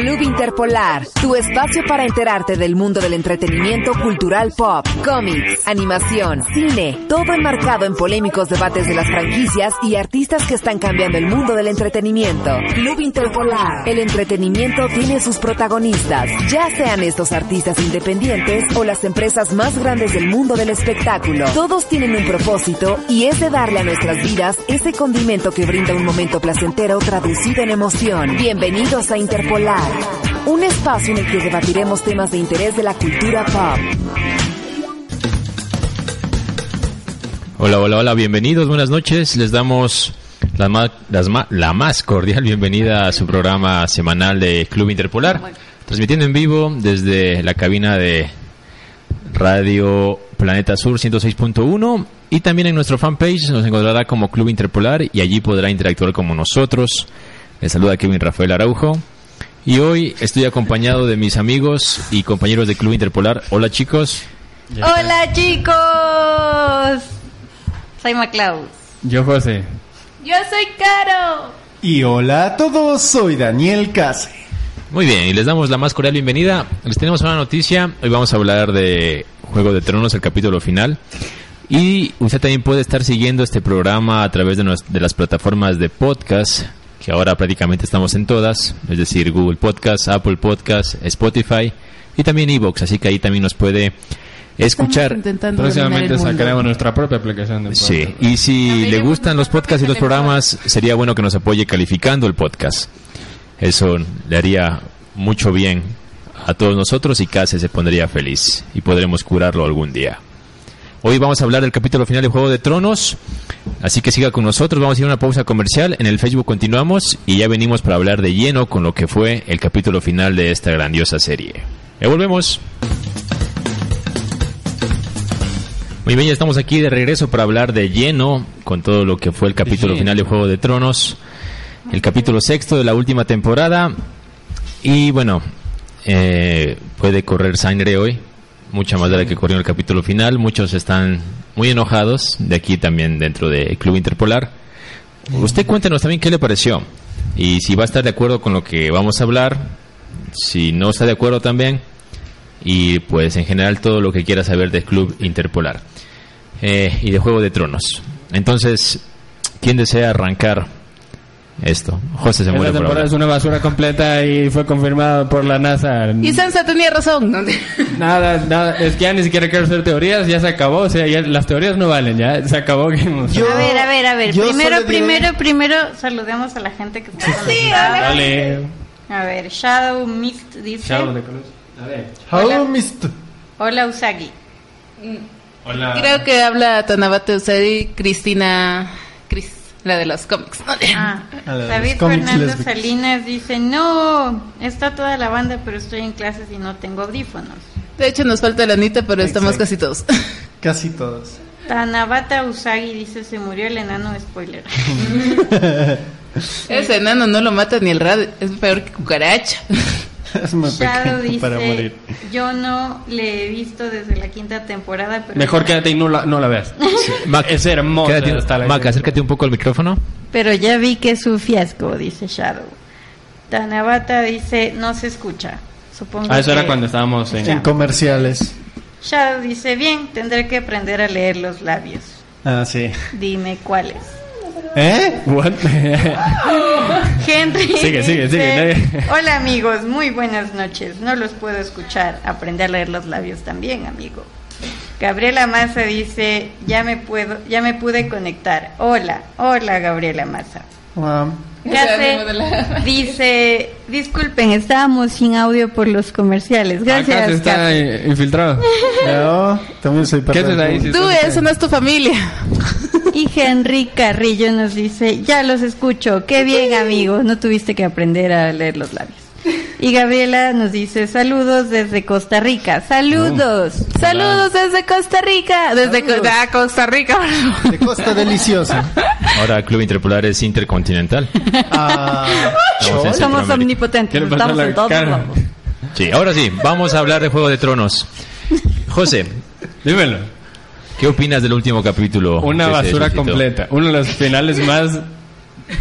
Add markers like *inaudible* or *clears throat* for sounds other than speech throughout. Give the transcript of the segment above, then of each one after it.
Club Interpolar, tu espacio para enterarte del mundo del entretenimiento cultural pop, cómics, animación, cine, todo enmarcado en polémicos debates de las franquicias y artistas que están cambiando el mundo del entretenimiento. Club Interpolar, el entretenimiento tiene sus protagonistas, ya sean estos artistas independientes o las empresas más grandes del mundo del espectáculo. Todos tienen un propósito y es de darle a nuestras vidas ese condimento que brinda un momento placentero traducido en emoción. Bienvenidos a Interpolar, un espacio en el que debatiremos temas de interés de la cultura pop. Hola, hola, hola, bienvenidos, buenas noches. Les damos la más, la más cordial bienvenida a su programa semanal de Club Interpolar, transmitiendo en vivo desde la cabina de Radio Planeta Sur 106.1 y también en nuestro fanpage nos encontrará como Club Interpolar y allí podrá interactuar con nosotros. Les saluda Kevin Rafael Araujo. Y hoy estoy acompañado de mis amigos y compañeros de Club Interpolar. Hola chicos. Hola chicos. Soy Maclaus. Yo José. Yo soy Caro. Y hola a todos, soy Daniel Case. Muy bien, y les damos la más cordial bienvenida. Les tenemos una noticia. Hoy vamos a hablar de Juego de Tronos, el capítulo final. Y usted también puede estar siguiendo este programa a través de, de las plataformas de podcast, que ahora prácticamente estamos en todas, es decir, Google Podcast, Apple Podcast, Spotify y también Evox, así que ahí también nos puede escuchar. Próximamente sacaremos nuestra propia aplicación de podcast. Sí, y si le gustan los podcasts y los programas, sería bueno que nos apoye calificando el podcast. Eso le haría mucho bien a todos nosotros y casi se pondría feliz y podremos curarlo algún día. Hoy vamos a hablar del capítulo final de Juego de Tronos, así que siga con nosotros, vamos a ir a una pausa comercial, en el Facebook continuamos y ya venimos para hablar de lleno con lo que fue el capítulo final de esta grandiosa serie. Ya volvemos. Muy bien, ya estamos aquí de regreso para hablar de lleno con todo lo que fue el capítulo final de Juego de Tronos, el capítulo sexto de la última temporada. Y bueno, eh, puede correr sangre hoy, mucha más de la que corrió en el capítulo final. Muchos están muy enojados de aquí también dentro del Club Interpolar. Usted cuéntenos también qué le pareció y si va a estar de acuerdo con lo que vamos a hablar, si no está de acuerdo también y pues en general todo lo que quiera saber del Club Interpolar eh, y de Juego de Tronos. Entonces, ¿quién desea arrancar? Esto. José se muere. La temporada es una basura completa y fue confirmado por la NASA. Y Sansa tenía razón. *laughs* nada, nada, es que ya ni siquiera quiero hacer teorías, ya se acabó, o sea, ya las teorías no valen, ya se acabó. a ver, a ver, a ver, primero, primero, primero saludemos a la gente que está sí, Dale. A ver, Shadow Mist dice. Shadow de A ver. Shadow Mist. Hola Usagi. Hola. Creo que habla Tanabate Usagi, Cristina Cris la de los cómics. Ah, David Fernando Salinas dice, no, está toda la banda, pero estoy en clases y no tengo audífonos. De hecho, nos falta la Anita, pero estamos casi todos. *laughs* Casi todos. Tanabata Usagi dice, se murió el enano, spoiler. *laughs* Ese enano no lo mata ni el radio, es peor que cucaracha. *laughs* *laughs* es muy Shadow dice, para morir. Yo no le he visto desde la quinta temporada, pero Mejor quédate y no la, no la veas. *laughs* es hermosa. Mac, acércate un poco al micrófono. Pero ya vi que es un fiasco, dice Shadow. Tanabata dice, no se escucha. Supongo ah, eso era cuando estábamos en... en comerciales. Shadow dice, bien, tendré que aprender a leer los labios. Ah, sí. Dime cuáles. ¿Eh? What? *laughs* Henry. Sigue, sigue, sigue. Hola amigos, muy buenas noches. No los puedo escuchar. Aprende a leer los labios también, amigo. Gabriela Maza dice, ya me puedo, ya me pude conectar. Hola, hola Gabriela Maza. *laughs* dice, disculpen, estábamos sin audio por los comerciales. Gracias. Acá está infiltrado. No, también soy ¿Qué te ahí? Tú, eso no es tu familia. *laughs* Y Henry Carrillo nos dice, ya los escucho, qué bien amigos, no tuviste que aprender a leer los labios. Y Gabriela nos dice, saludos desde Costa Rica, saludos, saludos desde Costa Rica, desde ah, Costa Rica. De Costa Deliciosa. Ahora Club Interpolar es intercontinental. Ah, somos omnipotentes, estamos en todos lados. Sí, ahora sí, vamos a hablar de Juego de Tronos. José, dímelo. ¿Qué opinas del último capítulo? Una basura completa. Uno de los finales más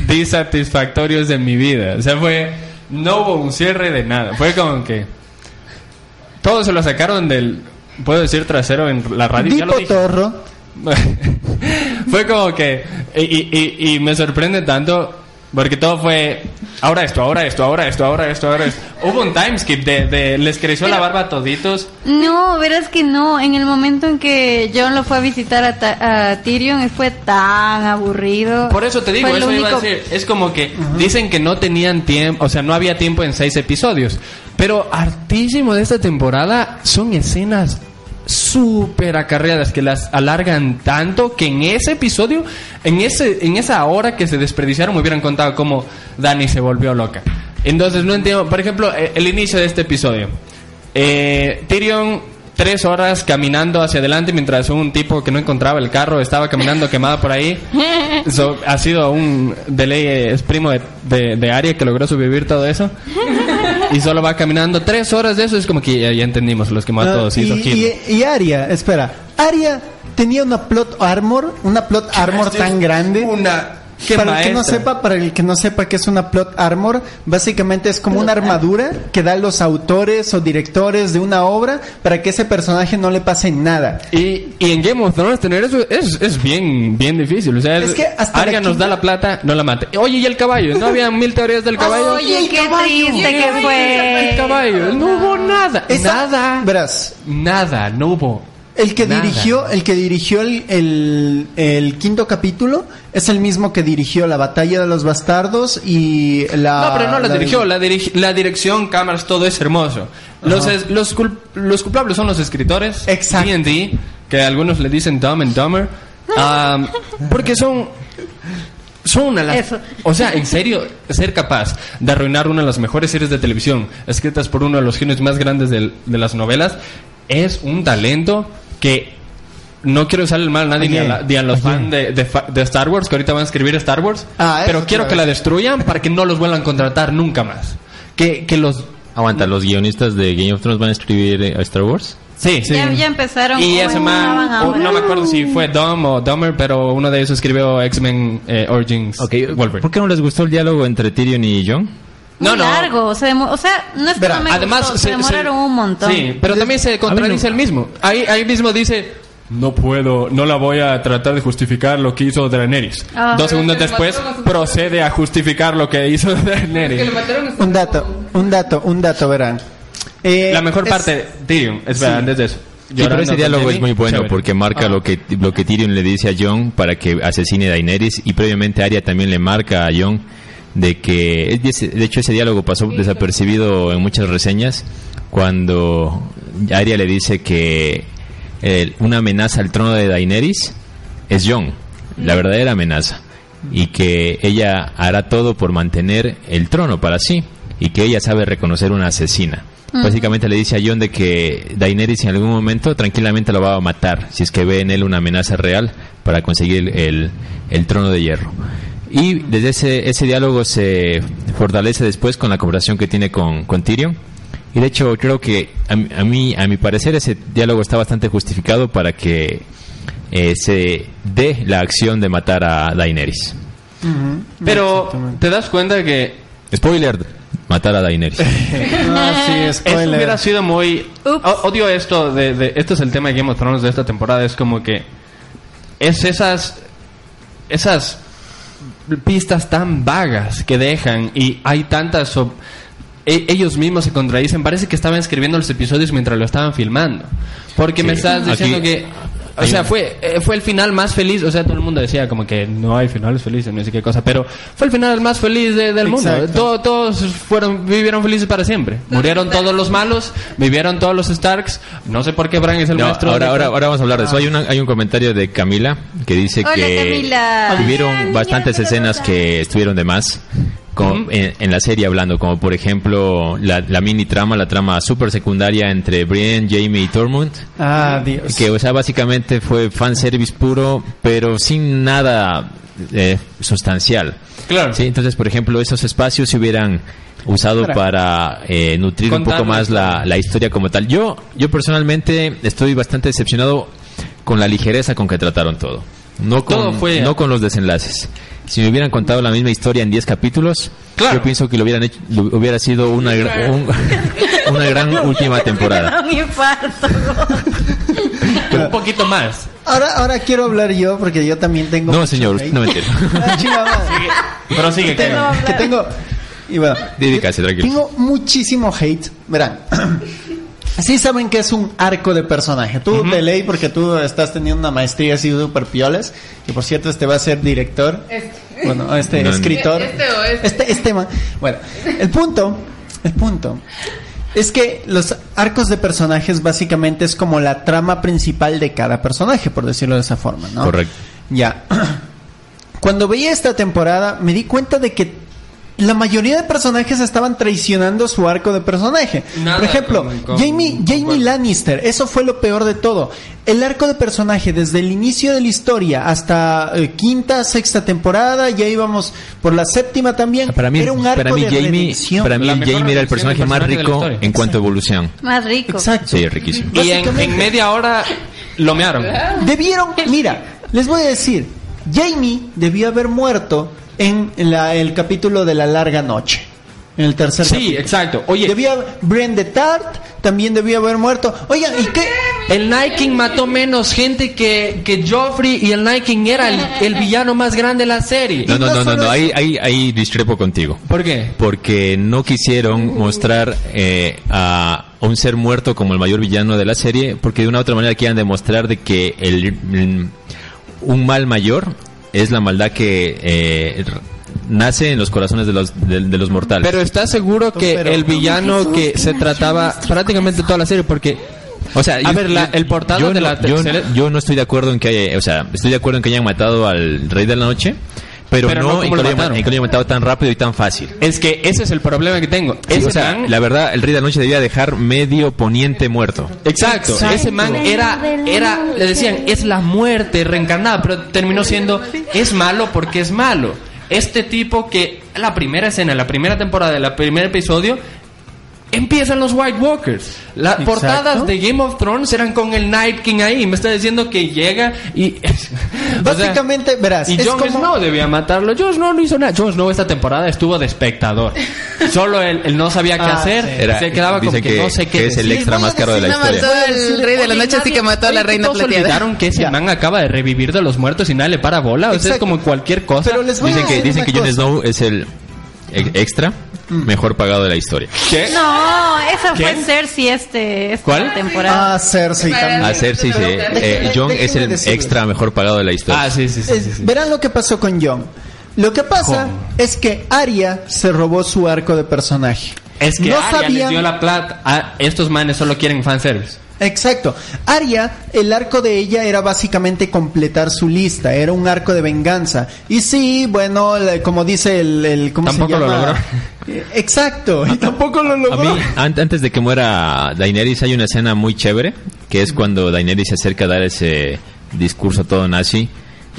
disatisfactorios de mi vida. O sea, fue no hubo un cierre de nada. Fue como que todo se lo sacaron del, puedo decir trasero en la radio. ya lo Tipo dije. torro. *laughs* fue como que y, y- y- y me sorprende tanto porque todo fue ahora esto, ahora esto, ahora esto, ahora esto, ahora esto. Hubo un time skip de, de- les creció la barba a toditos. No, verás que no. En el momento en que John lo fue a visitar a, Ta- a Tyrion, fue tan aburrido. Por eso te digo, eso iba a único- decir. Es como que dicen que no tenían tiempo, o sea, no había tiempo en seis episodios. Pero hartísimo de esta temporada son escenas súper acarreadas que las alargan tanto que en ese episodio, en ese en esa hora que se desperdiciaron me hubieran contado cómo Dani se volvió loca. Entonces no entiendo, por ejemplo, eh, el inicio de este episodio. Eh, Tyrion tres horas caminando hacia adelante mientras un tipo que no encontraba el carro estaba caminando quemado por ahí. *laughs* So, ha sido un delay, es primo de, de, de Arya que logró sobrevivir todo eso. *laughs* Y solo va caminando tres horas de eso. Es como que ya, ya entendimos, los quemó a Ah, todos. y, hizo kill. y, y Aria, espera. Aria tenía una plot armor, una plot armor tan grande. Una. Qué para el que no sepa, para el que no sepa qué es una plot armor, básicamente es como una armadura que dan los autores o directores de una obra para que ese personaje no le pase nada. Y, y en Game of Thrones tener eso es, es bien, bien difícil. O sea, es, Es que hasta Arya la nos da la plata, no la mate. Oye, ¿y el caballo? ¿No había mil teorías del caballo? Oye, qué triste que El fue. caballo, no hubo nada. Esa- Nada. Verás, Nada, no hubo. El que Nada. dirigió, el que dirigió el, el, el quinto capítulo es el mismo que dirigió la batalla de los bastardos y la. No, pero no la, la- dirigió. La, dirigi- la dirección, cámaras, todo es hermoso. Los, es- los, cul- los culpables son los escritores. Exacto. D&D, que algunos le dicen Dumb and Dumber. um, porque son... Son una Eso. O sea, en serio, ser capaz de arruinar una de las mejores series de televisión escritas por uno de los genios más grandes del- de las novelas es un talento que no quiero usar el mal a nadie ni a, la- ni a los fans de, de fa- de Star Wars que ahorita van a escribir Star Wars, Ah, pero quiero que la destruyan para que no los vuelvan a contratar nunca más. Que, que los... Aguanta, ¿los guionistas de Game of Thrones van a escribir eh, a Star Wars? Sí, Ya, ya empezaron. Y ese man, ahora. no me acuerdo si fue Dom o Dumber, pero uno de ellos escribió X-Men eh, Origins Ok, Wolverine. ¿por qué no les gustó el diálogo entre Tyrion y Jon? Muy No, no. largo, o sea, demo- o sea, no es que Verá, no me Además, gustó, se, demoraron un montón. Sí, pero también se contradice el mismo. Ahí, ahí mismo dice, no puedo, no la voy a tratar de justificar lo que hizo Daenerys. Ah. Dos segundos después procede a justificar lo que hizo *laughs* Daenerys. Un dato, un dato, un dato, verán. Eh, La mejor es- parte, Tyrion, espera, antes de eso. Sí, pero ese diálogo es muy bueno chévere. porque marca Ah. lo que lo que Tyrion le dice a Jon para que asesine a Daenerys y previamente Arya también le marca a Jon de que de hecho ese diálogo pasó desapercibido en muchas reseñas cuando Arya le dice que eh, una amenaza al trono de Daenerys es Jon, la verdadera amenaza y que ella hará todo por mantener el trono para sí y que ella sabe reconocer una asesina. Básicamente le dice a Jon de que Daenerys en algún momento tranquilamente lo va a matar si es que ve en él una amenaza real para conseguir el, el trono de hierro. Y desde ese, ese diálogo se fortalece después con la conversación que tiene con, con Tyrion. Y de hecho creo que a, mí, a mi parecer ese diálogo está bastante justificado para que eh, se dé la acción de matar a Daenerys. Pero te das cuenta que Spoiler, matar a Daenerys. *laughs* Ah, sí, Eso hubiera sido muy... O- odio esto, de, de- este es el tema de Game of Thrones de esta temporada, es como que es esas... Esas pistas tan vagas que dejan y hay tantas... e- ellos mismos se contradicen, parece que estaban escribiendo los episodios mientras lo estaban filmando. Porque me estás diciendo Aquí- que... O sea, fue, eh, fue el final más feliz, o sea, todo el mundo decía como que no hay finales felices, no sé qué cosa, pero fue el final más feliz de- del mundo. Todo- todos fueron, vivieron felices para siempre. Murieron todos los malos, vivieron todos los Starks. No sé por qué Bran es el No, maestro. ahora, de- ahora, ahora vamos a hablar de eso. Hay, una- hay un comentario de Camila que dice Hola, que Camila. tuvieron Hola, bastantes escenas que estuvieron de más en, en la serie hablando, como por ejemplo la, la mini trama, la trama super secundaria entre Brienne, Jamie y Tormund. Ah, Dios. Que, o sea, básicamente fue fanservice puro, pero sin nada eh, sustancial. Claro. Sí, entonces, por ejemplo, esos espacios se hubieran usado Para- para eh, nutrir un poco más la, historia. la historia como tal. Yo, yo personalmente estoy bastante decepcionado con la ligereza con que trataron todo. No con, Todo fue- no con los desenlaces. Si me hubieran contado la misma historia en 10 capítulos, Claro. yo pienso que lo hubieran hecho, lo- hubiera sido una, gra- un- *laughs* una gran *laughs* última temporada. Un infarto. *laughs* Un poquito más. Ahora, ahora quiero hablar yo porque yo también tengo. No, señor, no chinga madre. Pero sigue, Que tengo, que tengo. Y bueno, Dedícase, tranquilo. tengo muchísimo hate. Verán. *clears throat* Sí saben que es un arco de personaje. Tú de ley, porque tú estás teniendo una maestría así super piolas. Y por cierto, este va a ser director. Bueno, este No, no. escritor. Este o este. Este, este man. Bueno, el punto, el punto es que los arcos de personajes básicamente es como la trama principal de cada personaje, por decirlo de esa forma, ¿no? Correcto. Ya. *clears throat* Cuando veía esta temporada me di cuenta de que la mayoría de personajes estaban traicionando su arco de personaje. Nada Por ejemplo, con- con- Jamie, Jamie. Lannister, eso fue lo peor de todo. El arco de personaje desde el inicio de la historia hasta eh, quinta, sexta temporada, ya íbamos por la séptima también. Para mí, era un arco para mí de Jamie, redención. para mí Jamie era el personaje más rico en cuanto a evolución. Más rico. Exacto. Sí, riquísimo. Y en, en media hora lo mearon. Debieron, mira, les voy a decir, Jamie debió haber muerto en la- el capítulo de la larga noche. En el tercer Sí, capítulo. exacto. Oye, Debía de Tart también debió haber muerto. Oigan, ¿y qué? el Night King mató menos gente que, que Joffrey y el Night King era el, el villano más grande de la serie. No, no, no no, no, ahí, ahí, ahí discrepo contigo. ¿Por qué? Porque no quisieron mostrar eh, a un ser muerto como el mayor villano de la serie, porque de una u otra manera quieran demostrar de que el, un mal mayor es la maldad que eh, nace en los corazones de los, de, de los mortales. Pero ¿estás seguro que Pero- el villano que se trataba prácticamente toda la serie? Porque O sea, A ver, la- el portado yo de no- la yo, tercera- yo no estoy de acuerdo en que haya, o sea, estoy de acuerdo en que hayan matado al Rey de la Noche, pero, Pero no no, hayan matado tan rápido y tan fácil. es que ese es el problema que tengo. Sí, Ese o sea, man- la verdad, el Rey de la Noche debía dejar medio poniente muerto. Exacto. Exacto. ese man era, era, le decían, es la muerte reencarnada, pero terminó siendo, es malo porque es malo. Este tipo que la primera escena, la primera temporada, el primer episodio, empiezan los White Walkers. Las Exacto. portadas de Game of Thrones eran con el Night King ahí. Me está diciendo que llega y... *laughs* o sea, Básicamente, verás, y Jon como- Snow debía matarlo. Jon Snow no hizo nada. Jon Snow esta temporada estuvo de espectador. *laughs* Solo él, él no sabía qué Ah, hacer. sí. Era- se quedaba como que, que- no sé qué que es el extra más caro de la historia. mató al rey de la noche, así que mató a la reina todos plateada. olvidaron que ese man acaba de revivir de los muertos y nadie le para bola. O sea, es como cualquier cosa. Pero les voy Dicen a que, dicen que Jon. Snow es el e- extra mejor pagado de la historia. ¿Qué? No, esa ¿Qué? fue Cersei este, esta ¿Cuál? temporada. Ah, Cersei también. A Cersei, sí. Eh, Jon es el decirles. extra mejor pagado de la historia. Ah, sí, sí, sí. Es- sí, sí. Verán lo que pasó con Jon. Lo que pasa ¿Cómo? es que Arya se robó su arco de personaje. Es que no Arya les sabían- dio la plata. Ah, estos manes solo quieren fanservice. Exacto. Arya, el arco de ella era básicamente completar su lista, era un arco de venganza. Y sí, bueno, como dice el, el ¿cómo Tampoco se lo llama? logró. Eh, *laughs* Exacto, y *laughs* tampoco lo A logró. mí, an- antes de que muera Daenerys, hay una escena muy chévere, que es cuando Daenerys se acerca a dar ese discurso todo nazi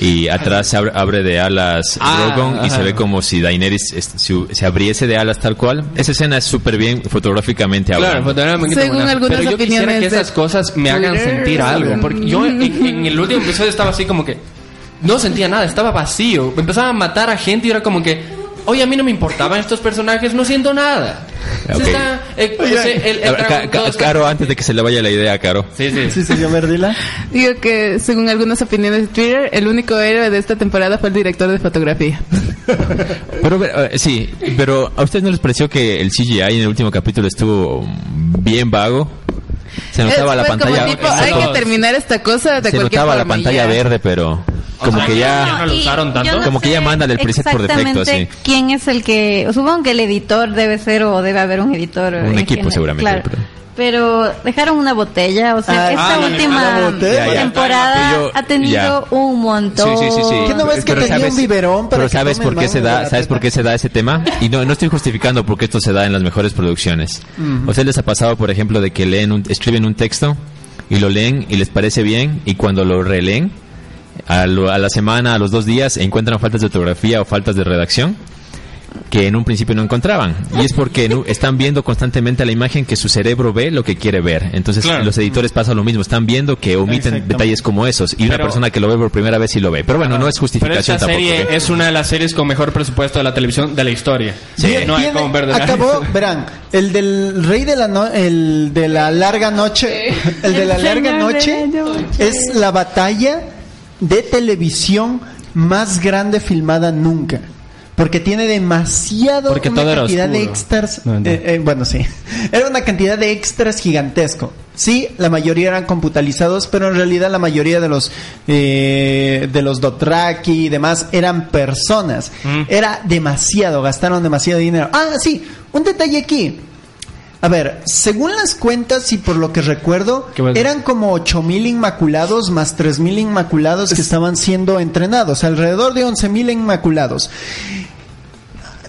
y atrás se abre, abre de alas Ah, Drogon y ajá. se ve como si Daenerys se, se abriese de alas tal cual. Esa escena es súper bien fotográficamente Claro, hablando. fotográficamente Según buena. algunas Pero yo quisiera que esas cosas me hagan sentir algo. Porque yo en, en el último episodio estaba así como que no sentía nada, estaba vacío. Empezaban a matar a gente y era como que, oye, a mí no me importaban estos personajes, no siento nada. Se Ok. está- eh, o sea, el- el A ver, Ca- dragón, Ca- todos- Caro, antes de que se le vaya la idea Caro. Sí, sí. Sí, sí, a ver, dila. Digo que, según algunas opiniones de Twitter, el único héroe de esta temporada fue el director de fotografía. *laughs* Pero eh, sí, pero ¿a ustedes no les pareció que el CGI en el último capítulo estuvo bien vago? Se notaba Es, la pues, como pantalla tipo, hay que terminar esta cosa de se notaba la pantalla ya. verde, pero como sea, que ya no lo usaron tanto. no Como que ya mándale el preset por defecto, así. ¿Quién es el que.? Supongo que el editor debe ser o debe haber un editor. Un en equipo, general, seguramente, claro. pero- Pero dejaron una botella, o sea, Ah, esta ah, última botella. Ya, ya. temporada Yo- ha tenido ya. un montón. Sí, sí, sí, sí. ¿Qué no ves que Pero tenía sabes- un biberón para Pero que sabes por qué se da, sabes por qué se da ese tema y no no estoy justificando porque esto se da en las mejores producciones. ¿O sea, les ha pasado, por ejemplo, de que leen un, escriben un texto y lo leen y les parece bien y cuando lo releen a, lo- a la semana, a los dos días encuentran faltas de ortografía o faltas de redacción? que en un principio no encontraban. Y es porque no- están viendo constantemente la imagen que su cerebro ve lo que quiere ver. Entonces Claro. los editores pasa lo mismo, están viendo que omiten detalles como esos. Y una persona que lo ve por primera vez sí lo ve. Pero bueno, no es Pero justificación esta tampoco. serie ¿eh? es una de las series con mejor presupuesto de la televisión de la historia. Sí. No hay Tiene- como ver de acabó, *laughs* verán, el del rey de la no- el de la larga noche, el de la larga noche. es la batalla de televisión más grande filmada nunca. Porque tiene demasiado Porque una cantidad de extras. No, no. eh, eh, bueno, sí. *laughs* Era una cantidad de extras gigantesco. Sí, la mayoría eran computalizados, pero en realidad la mayoría de los eh, de los Dothraki y demás eran personas. Mm. Era demasiado, gastaron demasiado dinero. Ah, sí, un detalle aquí. A ver, según las cuentas y por lo que recuerdo, eran como 8000 inmaculados más 3000 inmaculados que estaban siendo entrenados, alrededor de 11000 inmaculados.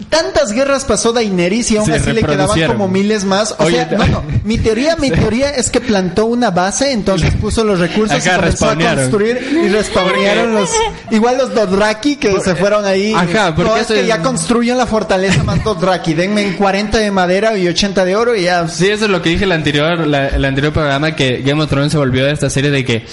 Tantas guerras pasó Daenerys y aún Se así le quedaban como miles más. O Oye, sea, bueno, *laughs* mi teoría, mi teoría es que plantó una base, entonces puso los recursos Acá y comenzó a construir y respawnearon los igual los Dothraki que se fueron ahí. Ajá, porque no, es que es- ya construyen la fortaleza más Dothraki. Denme en 40 de madera y 80 de oro y ya. Sí, eso es lo que dije el anterior, la- el anterior programa, que Game of Thrones se volvió de esta serie de que,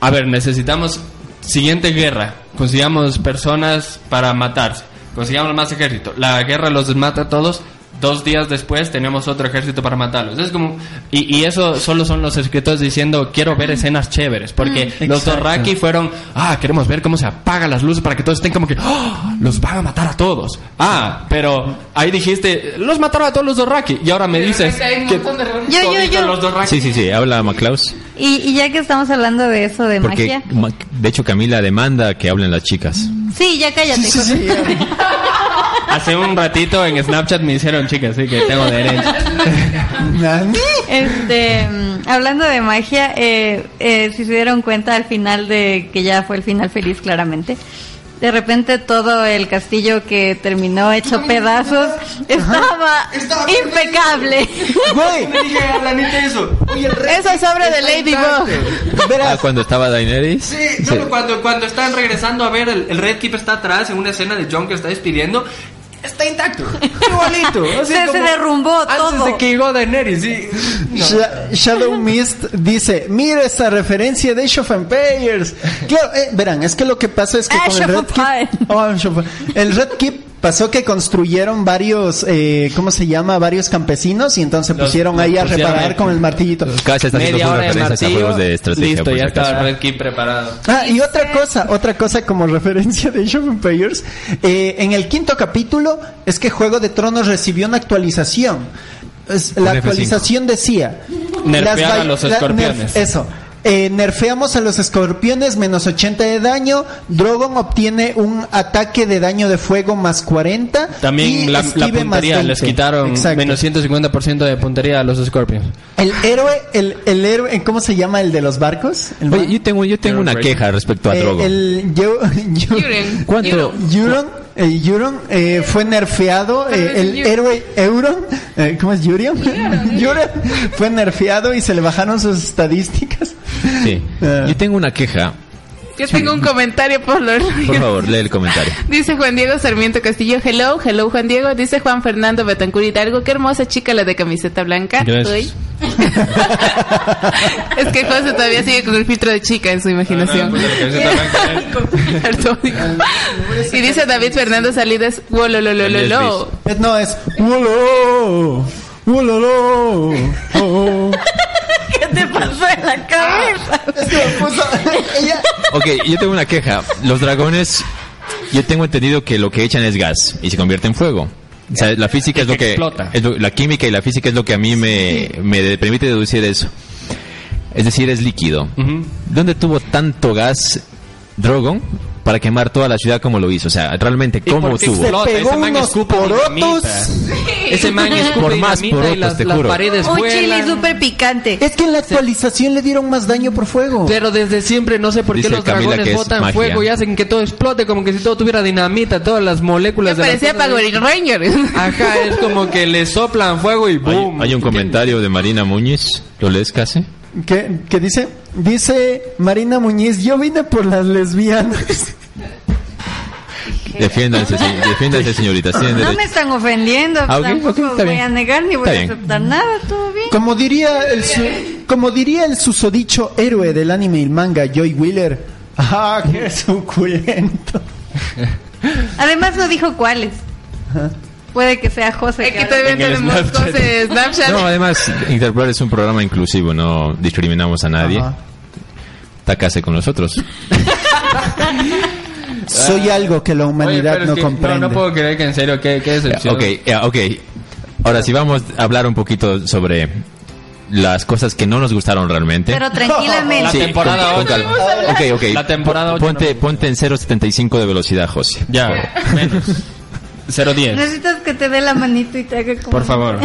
a ver, necesitamos siguiente guerra, consigamos personas para matarse, consigamos más ejército, la guerra los mata a todos, dos días después tenemos otro ejército para matarlos. Es como, y, y eso solo son los escritores diciendo, quiero ver escenas chéveres, porque los Exacto. Dothraki fueron, ah, queremos ver cómo se apagan las luces para que todos estén como que, "Oh, los van a matar a todos. Ah, pero ahí dijiste, los mataron a todos los Dothraki, y ahora me dices que Yo, yo, yo. los Dothraki- Sí, sí, sí, habla Maclaus. Y, y ya que estamos hablando de eso de Porque, magia. ma- de hecho, Camila demanda que hablen las chicas. Sí, ya cállate. José. *laughs* Hace un ratito en Snapchat me hicieron chicas, así que tengo derecho. *laughs* Este, mm, hablando de magia, eh, eh, si se dieron cuenta al final de que ya fue el final feliz, claramente. De repente todo el castillo que terminó hecho pedazos estaba impecable. Güey, Esa es obra de Ladybug. verás, Ah, cuando estaba Daenerys. Sí, cuando, cuando están regresando a ver, el, el Red Keep está atrás en una escena de John que está despidiendo. Está intacto. Igualito. *laughs* Así Se, se derrumbó Antes todo. de que llegó Daenerys, sí. No. Sha- Shadow Mist dice, mira esta referencia de Age of Empires. Claro, eh, verán, es que lo que pasa es que Age con el Red Keep. Oh, el Red Keep pasó que construyeron varios, eh, ¿cómo se llama? Varios campesinos y entonces Los- pusieron los ahí a pusieron reparar ahí. con el martillito. Cada se está haciendo Media hora de referencias a martillo, juegos de estrategia. listo, ya el Red Keep preparado. Ah, y otra cosa, otra cosa como referencia de Age of Empires, eh, en el quinto capítulo es que Juego de Tronos recibió una actualización. La Un F5. actualización decía... A va- los la- escorpiones. nerf- eso. Eh, nerfeamos a los escorpiones menos 80 de daño. Drogon obtiene un ataque de daño de fuego más 40. También y la, la puntería, 20. les quitaron Exacto. menos 150% de puntería a los Scorpions. El héroe, el, el héroe, ¿cómo se llama el de los barcos? El Oye, yo tengo, yo tengo una queja respecto a Eh, Drogo. el Yo- *laughs* Yo-. ¿Cuánto? Euron, eh, Euron, eh, fue nerfeado, eh, el héroe Euron, eh, ¿cómo es Euron? Euron *laughs* fue nerfeado y se le bajaron sus estadísticas. Sí. Ah. Yo tengo una queja. Yo tengo un comentario por lo Por favor, lee el comentario. *laughs* Dice Juan Diego Sarmiento Castillo, hello, hello Juan Diego. Dice Juan Fernando Betancur Hidalgo, qué hermosa chica la de camiseta blanca. Gracias. *laughs* Es que José todavía sigue con el filtro de chica en su imaginación. Perdón. *laughs* y dice David Fernando Salidas, wolololololo. No, es Wololo, Wololo, oh. ¿Qué te pasó en la cabeza? Es que me puso, *laughs* ella, Ok, yo tengo una queja. Los dragones, yo tengo entendido que lo que echan es gas y se convierte en fuego. O sea, la física es lo que... explota. es lo- la química y la física es lo que a mí me, me permite deducir eso. Es decir, es líquido. ¿Dónde tuvo tanto gas Drogon para quemar toda la ciudad como lo hizo? O sea, realmente, ¿Y ¿cómo por qué tuvo? explota? pegó Ese man unos escupe porotos. Ese man escupe Por más porotos, las, te las juro. paredes Un chile vuelan. súper picante. es que en la actualización le dieron más daño por fuego. Pero desde siempre no sé por qué Dice los Camila dragones es botan magia. fuego y hacen que todo explote como que si todo tuviera dinamita, todas las Me moléculas de las parecía Power Ranger. *laughs* Ajá, es como que le soplan fuego y Hay, boom. hay un comentario de Marina Muñiz. ¿Lo lees casi? ¿Qué, qué dice? Dice Marina Muñiz, yo vine por las lesbianas. *laughs* Defiéndanse, se- defiéndanse, señoritas. Tienen No derecho. me están ofendiendo, Ah, voy bien. a negar ni voy Está a bien. aceptar nada, todo bien. Como diría el su- como diría el susodicho héroe del anime y manga Joy Wheeler. Ah, qué suculento. *laughs* Además no dijo cuáles. Puede que sea José. Que todavía el tenemos Snapchat. No, además, Interpol es un programa inclusivo, no discriminamos a nadie. Ajá. Tácase con nosotros. Soy algo que la Oye, humanidad es no que comprende. No, no puedo creer que en serio, qué, qué decepción. Ok, ya, ok. Ahora sí vamos a hablar un poquito sobre las cosas que no nos gustaron realmente. Pero tranquilamente. La Sí, temporada con- con ocho. calma. Ok, ok. La temporada ocho Ponte, no. ponte en 0.75 de velocidad, José. Ya, menos. 010. Necesitas que te dé la manito y te haga como... Por favor.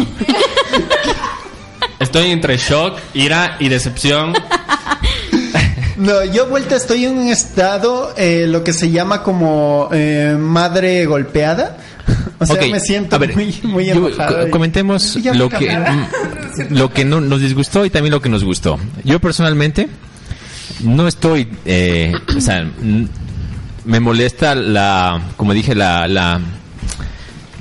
Estoy entre shock, ira y decepción. *laughs* No, yo vuelta estoy en un estado, eh, lo que se llama como eh, madre golpeada. *laughs* O sea, me siento ver, muy, muy enojado. y- comentemos lo que *laughs* lo que no, nos disgustó y también lo que nos gustó. Yo personalmente no estoy, eh, o sea, me molesta la, como dije, la, la,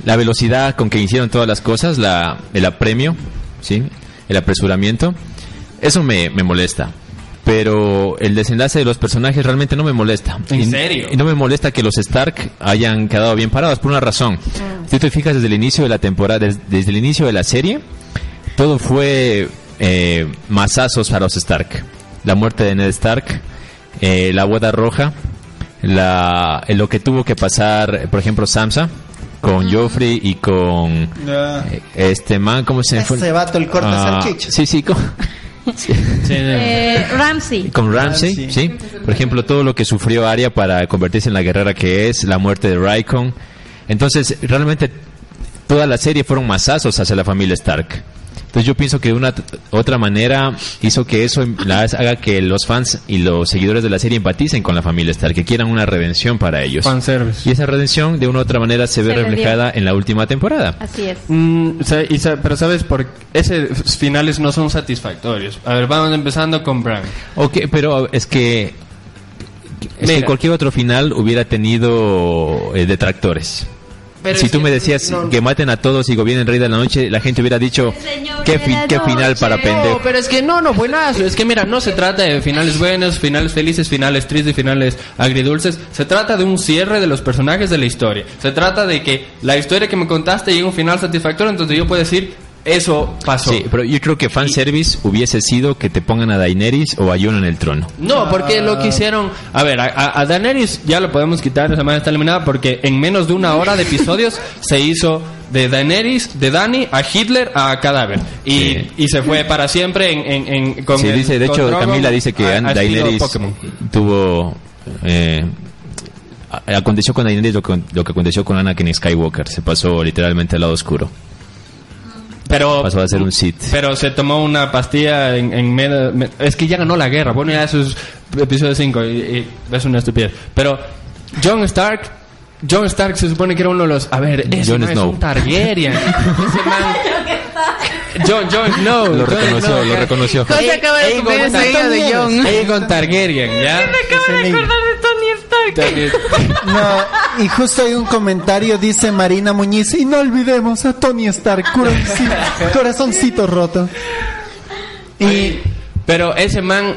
la velocidad con que hicieron todas las cosas, la, el apremio, sí, el apresuramiento. Eso me, me molesta. Pero el desenlace de los personajes realmente no me molesta. ¿En Y- serio? Y no me molesta que los Stark hayan quedado bien parados por una razón. Si tú te fijas desde el inicio de la temporada, des- desde, el inicio de la serie, todo fue eh, masazos para los Stark. La muerte de Ned Stark, eh, la boda roja, la, eh, lo que tuvo que pasar, por ejemplo, Sansa con Joffrey y con Ah. eh, este man, ¿cómo se fue? Ese vato, el corte Ah, salchichas. Sí, sí, con, sí. Eh, Ramsey. Con Ramsey, Ramsey. sí. Por ejemplo, todo lo que sufrió Arya para convertirse en la guerrera que es, la muerte de Raikon. Entonces, realmente toda la serie fueron masazos hacia la familia Stark. Entonces yo pienso que de una otra manera hizo que eso la haga que los fans y los seguidores de la serie empaticen con la familia Stark, que quieran una redención para ellos. Fanservice. Y esa redención de una u otra manera se ve Se reflejada en la última temporada. Así es. Mm, y sa- pero sabes, por esos finales no son satisfactorios. A ver, vamos empezando con Bran. Ok, pero es que, es que cualquier otro final hubiera tenido eh, detractores. Pero si tú que me decías no- que maten a todos y gobiernen Rey de la Noche, la gente hubiera dicho, ¿qué, fi- final para noche". pendejo? No, pero es que no, no, buenazo. Es que mira, no se trata de finales buenos, finales felices, finales tristes, finales agridulces. Se trata de un cierre de los personajes de la historia. Se trata de que la historia que me contaste llegue a un final satisfactorio, entonces yo puedo decir, eso pasó. Sí, pero yo creo que fanservice hubiese sido que te pongan a Daenerys o a Jon en el trono. No, porque lo que hicieron... A ver, a, Daenerys ya lo podemos quitar, esa manera está eliminada, porque en menos de una hora de episodios *laughs* se hizo de Daenerys, de Dani, a Hitler, a Cadáver. Y, Sí. y se fue para siempre en... en, en- con Sí, el- dice, de hecho, Drogon Camila dice que a- Daenerys tuvo... eh, aconteció con Daenerys lo que, lo que aconteció con Anakin Skywalker. Se pasó literalmente al lado oscuro. Pero, Pasó a ser un Sith. pero se tomó una pastilla en, en medio... me- es que ya ganó la guerra. Bueno, ya eso es episodio 5 y, y es una estupidez. Pero Jon Stark... Jon Stark se supone que era uno de los... A ver, ese Jon man es Snow. un Targaryen. *laughs* ese man... Jon, Jon Snow. Lo Jon reconoció, Snow, lo reconoció. José acaba de de John. Aegon Targaryen, ¿ya? *laughs* Ese niño. de Tony No, y justo hay un comentario, dice Marina Muñiz, y no olvidemos a Tony Stark, corazoncito, corazoncito roto. Y Pero ese man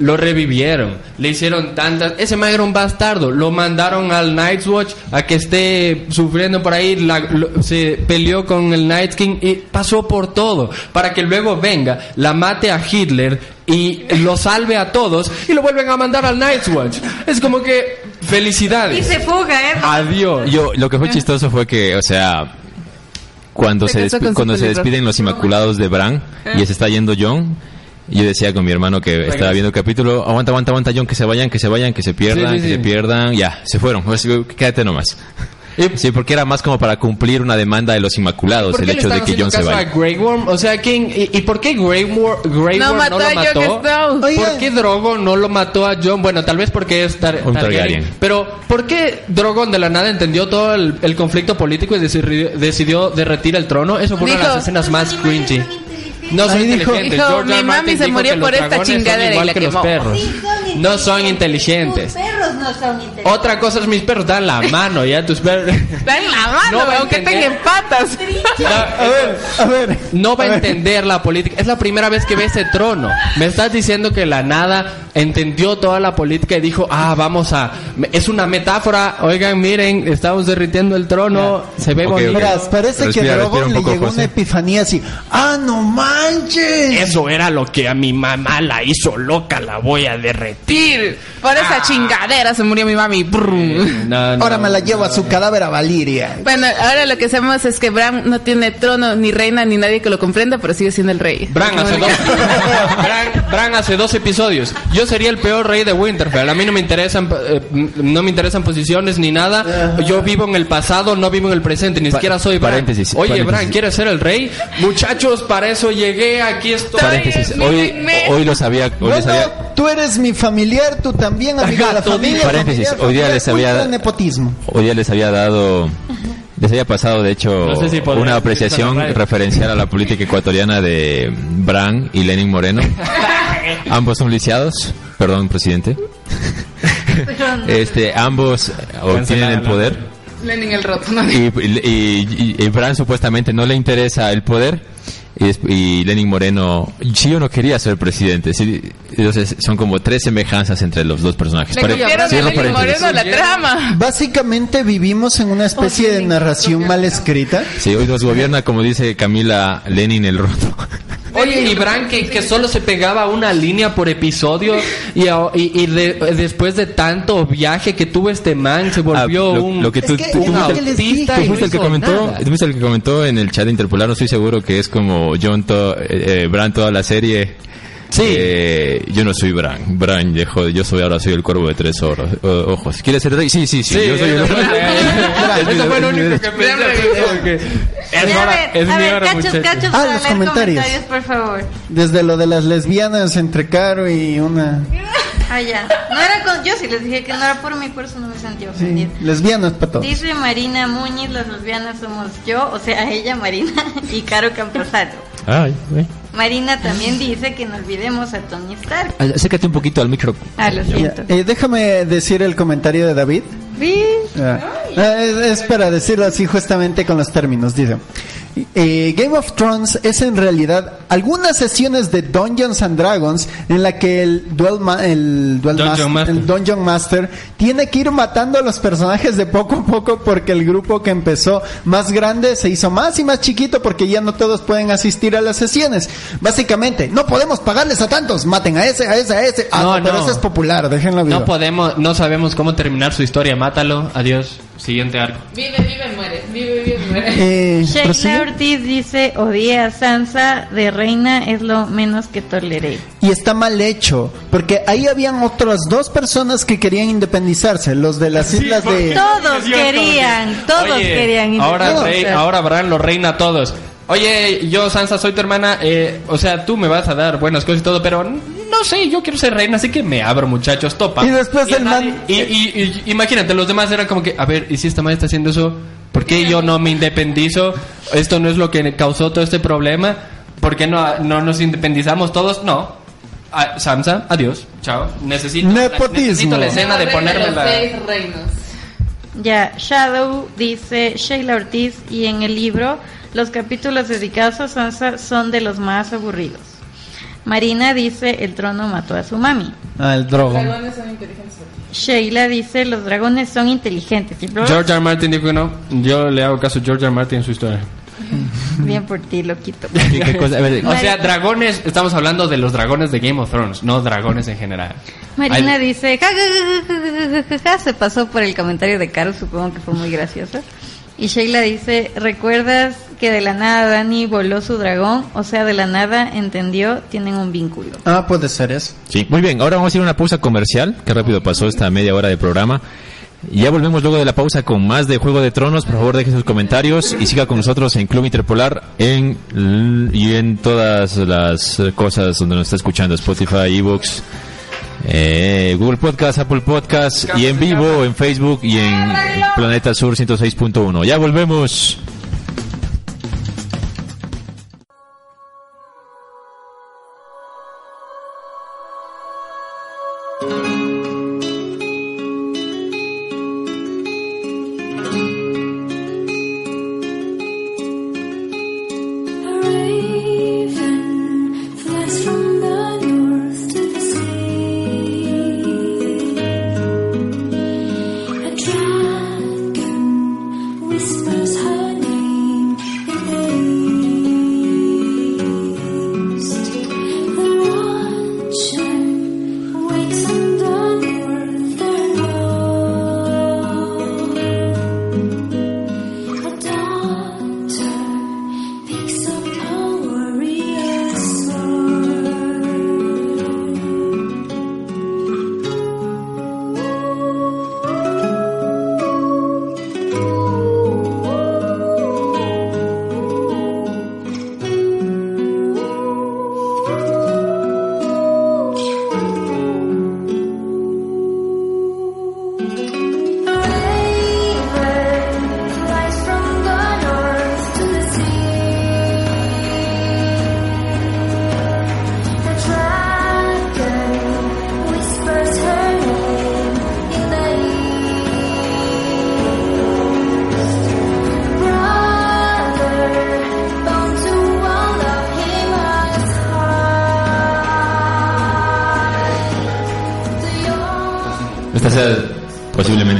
lo revivieron, le hicieron tantas. Ese man era un bastardo, lo mandaron al Night's Watch a que esté sufriendo por ahí. la- lo- se peleó con el Night King y pasó por todo para que luego venga, la mate a Hitler y lo salve a todos y lo vuelven a mandar al Night's Watch. Es como que Y felicidades. se fuga, ¿eh? Adiós. Yo, lo que fue chistoso fue que, o sea, cuando Se cuando se despiden los Inmaculados de Bran y se está yendo John, yo decía con mi hermano que estaba viendo el capítulo, aguanta, aguanta, aguanta John, que se vayan, que se vayan, que se pierdan, Sí, sí, que sí. se pierdan, ya, se fueron, Pues, quédate nomás. Sí, porque era más como para cumplir una demanda de los Inmaculados, ¿Por el hecho de que John se vaya. Grey Worm? O sea, ¿quién, y, y por qué Grey Worm, Grey No Worm mató no lo mató? ¿Por qué Drogon no lo mató a John? Bueno, tal vez porque es Tar- Un Targaryen. Targaryen. Pero, ¿por qué Drogon de la nada entendió todo el, el conflicto político y decidió, decidió derretir el trono? Eso fue una de las escenas más cringy. No soy Ahí dijo- inteligente. dijo, George mi mami se murió por los esta son chingadera y igual la que los quemó. perros. no son inteligentes. Tus perros no son inteligentes. Otra cosa es mis perros dan la mano, ya tus perros. *laughs* En la mano, No va a aunque entender. tengan patas. A ver, a ver. No va a ver. entender la política. Es la primera vez que ve ese trono. Me estás diciendo que la nada entendió toda la política y dijo, ah, vamos a... Es una metáfora. Oigan, miren, estamos derritiendo el trono. Se ve Ok, bonito. ok. Verás, parece Respira, que Drogon un le poco, llegó José. una epifanía así. ¡Ah, no manches! Eso era lo que a mi mamá la hizo loca. La voy a derretir. Por esa chingadera se murió mi mami. Brum. No, no. Ahora me la llevo a su cadáver a Valiria. Bueno, ahora lo que sabemos es que Bran no tiene trono, ni reina, ni nadie que lo comprenda, pero sigue siendo el rey. Bran hace, dos, *laughs* Bran, Bran hace dos episodios. Yo sería el peor rey de Winterfell. A mí no me interesan, eh, no me interesan posiciones ni nada. Yo vivo en el pasado, no vivo en el presente. Ni Pa- siquiera soy Bran. paréntesis, Oye, paréntesis. Bran, ¿quieres ser el rey? Muchachos, para eso llegué. Aquí estoy. Paréntesis, hoy, hoy lo sabía, hoy les había, tú eres mi familiar, tú también, amigo de la familia. Paréntesis, familiar, hoy día familiar, les había- nepotismo. hoy día les había dado, les había pasado de hecho No sé si podré una apreciación referencial a la política ecuatoriana de Bran y Lenin Moreno. *laughs* ambos son lisiados, perdón, presidente. este, ambos obtienen el poder. Lenin el roto, ¿no? y, y, y- y Bran supuestamente no le interesa el poder y, y Lenin Moreno sí yo no quería ser presidente sí, entonces son como tres semejanzas entre los dos personajes Le Pare- cierro. Moreno la trama. Básicamente vivimos en una especie de narración mal escrita. sí hoy nos gobierna como dice Camila Lenin el roto *laughs* Oye, y Bran que, que solo se pegaba una línea por episodio y, y, y de- después de tanto viaje que tuvo este man se volvió Ah, lo- un, lo que tú- Es que tú que dije. y Tú no el que comentó, tú fuiste el que comentó en el chat de Interpolar, no estoy seguro que es como John to, eh, eh, Bran toda la serie. Sí. Eh, yo no soy Bran. Bran yo soy ahora soy el cuervo de tres oros, o- ojos. ¿Quieres ser rey? Sí, sí, sí. Sí, yo soy el eso fue- lo mi- único que pensé. porque Es, hora, a mi ver, hora, cachos, muchachos. cachos, Ah, los comentarios. por favor. Desde lo de las lesbianas entre Caro y una... Ah, ya. No era con... Yo sí les dije que no era por mí, por eso no me sentí Sí, ofendida. lesbianas para todos. Dice Marina Muñiz, las lesbianas somos yo, o sea, ella, Marina, *laughs* y Caro Camposato. Ay, güey. Marina también dice que no olvidemos a Tony Stark. Acércate un poquito al micro. Ah, lo siento. eh, déjame decir el comentario de David. ¿Vis? Ah, ah, es, es para decirlo así justamente con los términos. Dice, eh, Game of Thrones es en realidad algunas sesiones de Dungeons and Dragons en la que el Duel, ma- el, duel Dungeon mas- Master. el Dungeon Master tiene que ir matando a los personajes de poco a poco porque el grupo que empezó más grande se hizo más y más chiquito porque ya no todos pueden asistir a las sesiones. Básicamente, no podemos pagarles a tantos, maten a ese, a ese, a ese. Ah, No, no, pero no. ese es popular, déjenlo vivo. No podemos, no sabemos cómo terminar su historia. Mátalo. Adiós. Siguiente arco. Vive, vive, muere. Vive, vive, muere. Eh, Sheila ¿prosigue? Ortiz dice, odié a Sansa de reina, es lo menos que toleré. Y está mal hecho, porque ahí habían otras dos personas que querían independizarse, los de las islas de... Todos querían, todos Oye, querían. Ahora, independizarse. rey- ahora Bran lo reina a todos. Oye, yo Sansa soy tu hermana, eh, o sea, tú me vas a dar buenas cosas y todo, pero no sé, yo quiero ser reina, así que me abro, muchachos, topa. Y después a el nadie- man- Y, y- y- imagínate, los demás eran como que, a ver, ¿y si esta madre está haciendo eso? ¿Por qué yo no me independizo? ¿Esto no es lo que causó todo este problema? ¿Por qué no, no nos independizamos todos? No. Ah, Sansa, adiós, chao. Necesito, Nepotismo. necesito la escena de ponerme la... Ya, Shadow dice Sheila Ortiz y en el libro los capítulos dedicados a Sansa son de los más aburridos. Marina dice el trono mató a su mami. Ah, el drogo. Dragones son inteligentes. Sheila dice los dragones son inteligentes. George R. Martin dijo que no. Yo le hago caso a George R. Martin en su historia. *laughs* Bien por ti, loquito. *laughs* Ver, O sea, dragones, estamos hablando de los dragones de Game of Thrones, no dragones en general. Marina dice, "Ja, ja, ja, ja, ja, ja, ja", se pasó por el comentario de Caro, supongo que fue muy gracioso. Y Sheila dice, ¿recuerdas que de la nada Dani voló su dragón? O sea, de la nada entendió, tienen un vínculo. Ah, puede ser eso. Sí, muy bien. Ahora vamos a ir a una pausa comercial. Qué rápido pasó esta media hora de programa. Y ya volvemos luego de la pausa con más de Juego de Tronos. Por favor, dejen sus comentarios y siga con nosotros en Club Interpolar en, y en todas las cosas donde nos está escuchando: Spotify, Evox, eh, Google Podcast, Apple Podcast y en vivo en Facebook y en Planeta Sur 106.1. Ya volvemos.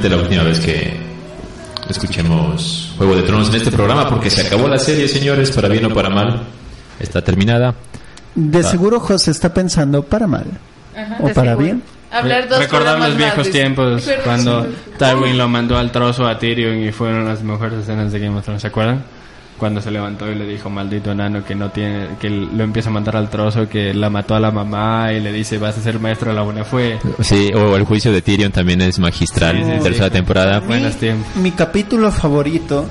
Posiblemente la última vez que escuchemos Juego de Tronos en este programa porque se acabó la serie, señores, para bien o para mal. Está terminada. De Ah. seguro José está pensando para mal. Ajá, ¿O para seguro. bien? Hablar dos Recordar los viejos más, tiempos cuando Tywin lo mandó al trozo a Tyrion y fueron las mejores escenas de Game of Thrones, ¿se acuerdan? Cuando se levantó y le dijo maldito enano que no tiene que lo empieza a mandar al trozo que la mató a la mamá y le dice vas a ser maestro de la buena fue Sí, o el juicio de Tyrion también es magistral. Sí, sí, sí. tercera temporada. buenos tiempos. Mi capítulo favorito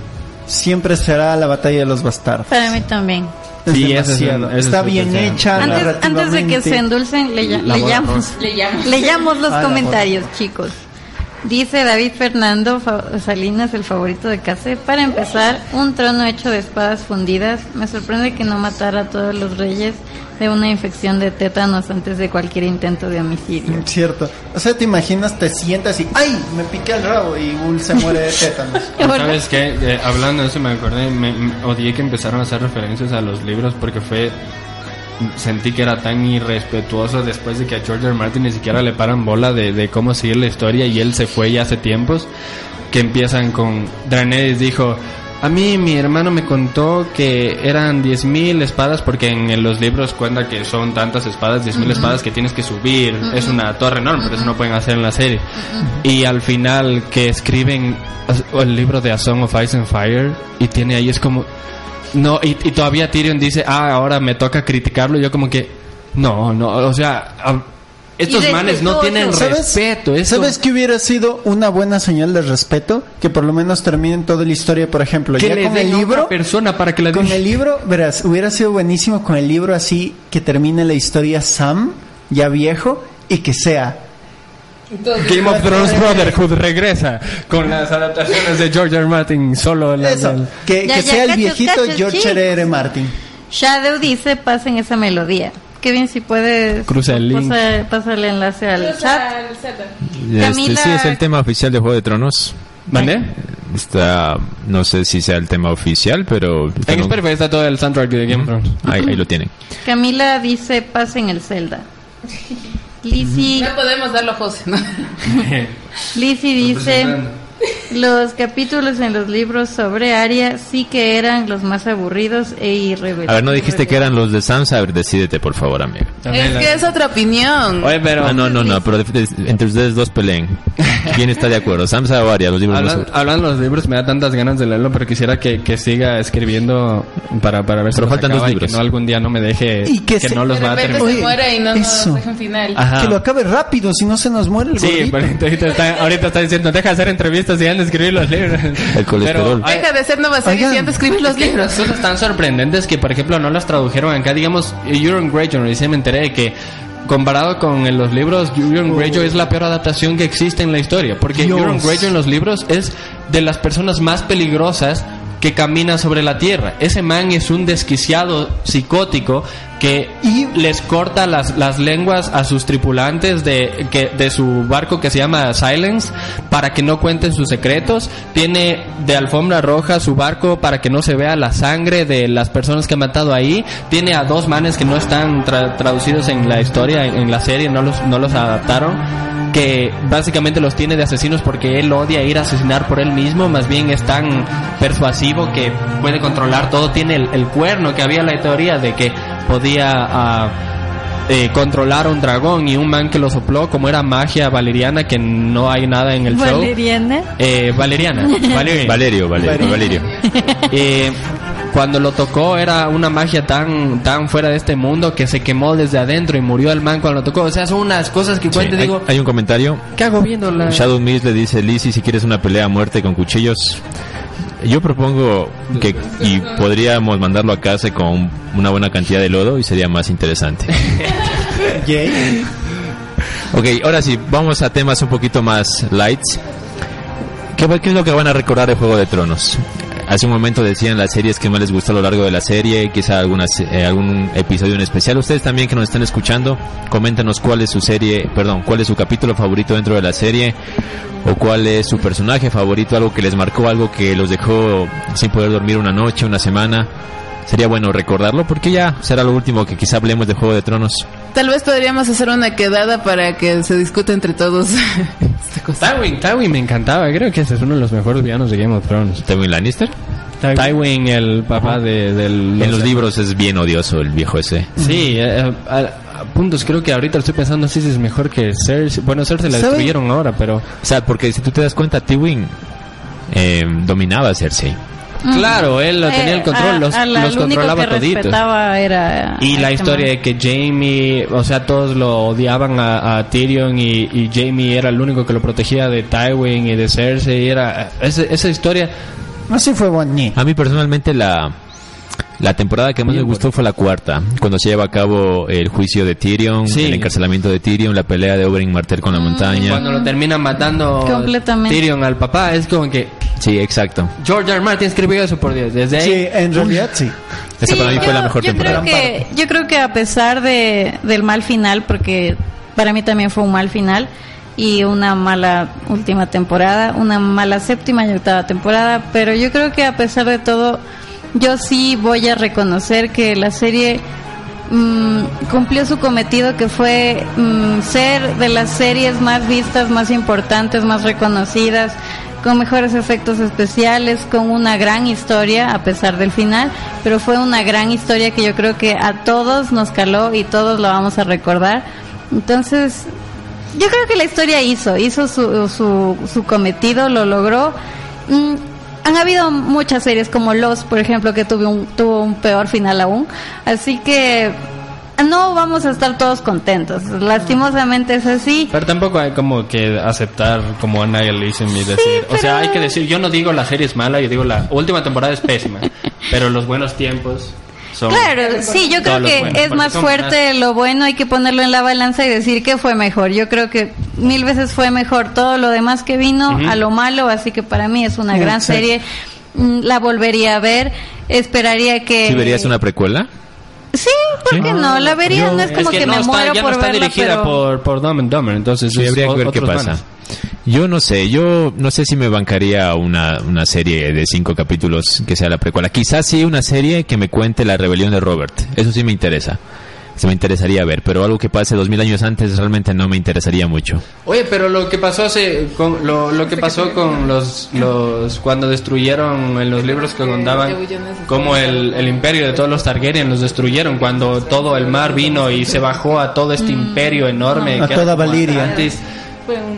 siempre será la batalla de los bastardos. Para mí también. Sí, es un- Está es un bien hecha. Antes, antes de que se endulcen, le. Le leyamos los Ah, comentarios, chicos. Dice David Fernando Salinas, el favorito de Case. Para empezar, un trono hecho de espadas fundidas. Me sorprende que no matara a todos los reyes de una infección de tétanos antes de cualquier intento de homicidio. Cierto. O sea, te imaginas, te sientas y ¡ay! Me piqué el rabo y Bull se muere de tétanos. *laughs* ¿Sabes qué? Eh, hablando de eso me acordé, me, me- odié que empezaron a hacer referencias a los libros porque fue sentí que era tan irrespetuoso después de que a George R. Martin ni siquiera le paran bola de, de cómo seguir la historia y él se fue ya hace tiempos que empiezan con Draneris dijo a mí mi hermano me contó que eran 10.000 espadas porque en, los libros cuenta que son tantas espadas, 10.000 espadas que tienes que subir. Es una torre enorme, pero eso no pueden hacer en la serie. Y al final que escriben el libro de A Song of Ice and Fire y tiene ahí es como... No, y, y todavía Tyrion dice, ah, ahora me toca criticarlo. Y yo como que, no, no, o sea, a- estos manes no tienen ¿Sabes? respeto. Esto- ¿Sabes qué hubiera sido una buena señal de respeto? Que por lo menos terminen toda la historia, por ejemplo, que ya le con den el libro. otra persona para que la Con el libro, verás, hubiera sido buenísimo con el libro así que termine la historia Sam, ya viejo, y que sea. Game of Thrones Brotherhood regresa con las adaptaciones de George R. Martin solo la- Eso, la- que, Ya, que ya, sea el viejito cachos, George. R. R. Martin. Shadow dice, pasen esa melodía. Qué bien si puedes Cruza el link. pasa- pasa el enlace al chat. Este, Camila- sí, es el tema oficial de Juego de Tronos. ¿Vale? Está, no sé si sea el tema oficial, pero está En en un- Spotify está todo el soundtrack de Game of Thrones. ahí, ahí lo tienen. Camila dice, pasen el Zelda. *laughs* Lizzie, No podemos darlo a José, ¿no? *laughs* Lizzie dice, los capítulos en los libros sobre Arya sí que eran los más aburridos e irreverentes. A ver, no dijiste que eran los de Sansa. A ver, decídete, por favor, amigo. Es que es otra opinión. Oye, pero Ah, no, no, no, pero entre ustedes dos peleen. ¿Quién está de acuerdo? ¿Sansa o Arya? Los libros hablan- más- hablando de los libros, me da tantas ganas de leerlo, pero quisiera que, que siga escribiendo para, para ver si Pero nos faltan acaba dos y libros. que no algún día no me deje, Y que que, se- no los de va a repente terminar. se Oye, muere y no nos eso. un final. Ajá. Que lo acabe rápido, si no se nos muere el Sí, pero ahorita está, ahorita está diciendo, deja de hacer entrevistas y anda a escribir los libros. El colesterol. Pero Deja de ser y antes escribir los libros. cosas tan sorprendentes que, por ejemplo, no las tradujeron acá. Digamos, Euron Greyjoy, recién me enteré de que comparado con en los libros, Euron Greyjoy es la peor adaptación que existe en la historia. Porque. Euron Greyjoy en los libros es de las personas más peligrosas que camina sobre la tierra. Ese man es un desquiciado psicótico que les corta las, las lenguas a sus tripulantes de, que, de su barco que se llama Silence para que no cuenten sus secretos. Tiene de alfombra roja su barco para que no se vea la sangre de las personas que ha matado ahí. Tiene a dos manes que no están tra- traducidos en la historia, en, en la serie, no los, no los adaptaron que básicamente los tiene de asesinos porque él odia ir a asesinar por él mismo, más bien es tan persuasivo que puede controlar todo, tiene el, el cuerno, que había la teoría de que podía ah, eh, controlar a un dragón y un man que lo sopló, como era magia valeriana, que no hay nada en el show. Valeriana. Eh, valeriana, *laughs* Valerian. Valerio, Valerio, Valerio. *laughs* Eh, cuando lo tocó era una magia tan tan fuera de este mundo que se quemó desde adentro y murió el man cuando lo tocó. O sea, son unas cosas que Sí, hay, digo, hay un comentario. ¿qué hago viendo la... Shadow Mist le dice, Lizzie, si quieres una pelea a muerte con cuchillos, yo propongo que y podríamos mandarlo a casa con una buena cantidad de lodo y sería más interesante. *laughs* Ok, ahora sí, vamos a temas un poquito más lights. ¿Qué, qué es lo que van a recordar de Juego de Tronos? Hace un momento decían las series que más les gustó a lo largo de la serie, quizá eh, algún episodio en especial. Ustedes también que nos están escuchando, coméntenos cuál es su serie, perdón, cuál es su capítulo favorito dentro de la serie o cuál es su personaje favorito, algo que les marcó, algo que los dejó sin poder dormir una noche, una semana. Sería bueno recordarlo porque ya será lo último que quizá hablemos de Juego de Tronos. Tal vez podríamos hacer una quedada para que se discute entre todos *laughs* esta cosa. Tywin, Tywin me encantaba, creo que ese es uno de los mejores villanos de Game of Thrones. Tywin Lannister. Tywin, el papá de, del... En los libros es bien odioso el viejo ese. Sí, eh, a, a puntos creo que ahorita lo estoy pensando si es mejor que Cersei. Bueno, Cersei la ¿Sabe? destruyeron ahora, pero... O sea, porque si tú te das cuenta, Tywin eh, dominaba a Cersei. Claro, él lo tenía el control, Eh, los, a- a la- los lo único controlaba que toditos. respetaba era Y a la historia man. de que Jamie, o sea, todos lo odiaban a, a Tyrion y, y Jamie era el único que lo protegía de Tywin y de Cersei. Era esa, esa historia. Así fue bonito. A mí personalmente la, la temporada que más me gustó fue la cuarta, cuando se lleva a cabo el juicio de Tyrion, Sí. el encarcelamiento de Tyrion, la pelea de Oberyn Martell con la montaña. Cuando lo terminan matando Completamente. Tyrion al papá, es como que Sí, exacto. George R. Martin escribió eso por Dios. Desde ahí. Sí, en realidad sí. Esa Sí, para mí fue la mejor yo temporada. Creo que, yo creo que a pesar de, del mal final, porque para mí también fue un mal final y una mala última temporada, una mala séptima y octava temporada, pero yo creo que a pesar de todo, yo sí voy a reconocer que la serie mm, cumplió su cometido que fue mm, ser de las series más vistas, más importantes, más reconocidas, con mejores efectos especiales, con una gran historia a pesar del final, pero fue una gran historia que yo creo que a todos nos caló y todos lo vamos a recordar. Entonces, yo creo que la historia hizo, hizo su, su, cometido, lo logró. Mm, han habido muchas series como Los, por ejemplo, que tuvo un peor final aún. Así que no vamos a estar todos contentos. Lastimosamente es así. Pero tampoco hay como que aceptar como annihilation y decir. O sea, pero- hay que decir, yo no digo la serie es mala, yo digo la última temporada es pésima. *laughs* pero los buenos tiempos son. Claro, sí, yo creo que buenos, es más fuerte lo bueno, hay que ponerlo en la balanza y decir que fue mejor. Yo creo que mil veces fue mejor todo lo demás que vino a lo malo, así que para mí es una gran sí. serie. Mm, La volvería a ver, esperaría que... ¿Sí verías una precuela? Sí, ¿por qué no? La vería, no es como que, no me está, muero ya por no está verla, dirigida pero... por, por Dumb and Dumber, entonces Sí, es habría que ver qué otros pasa. manes. Yo no sé, yo no sé si me bancaría una, una serie de cinco capítulos que sea la precuela. Quizás sí una serie que me cuente la rebelión de Robert. Eso sí me interesa. Se me interesaría ver, pero algo que pase dos mil años antes realmente no me interesaría mucho. Oye, pero lo que pasó hace, con, lo, lo que pasó con los, los cuando destruyeron en los libros que contaban como el, el imperio de todos los Targaryen los destruyeron cuando todo el mar vino y se bajó a todo este imperio enorme A que toda Valiria. Atlantis,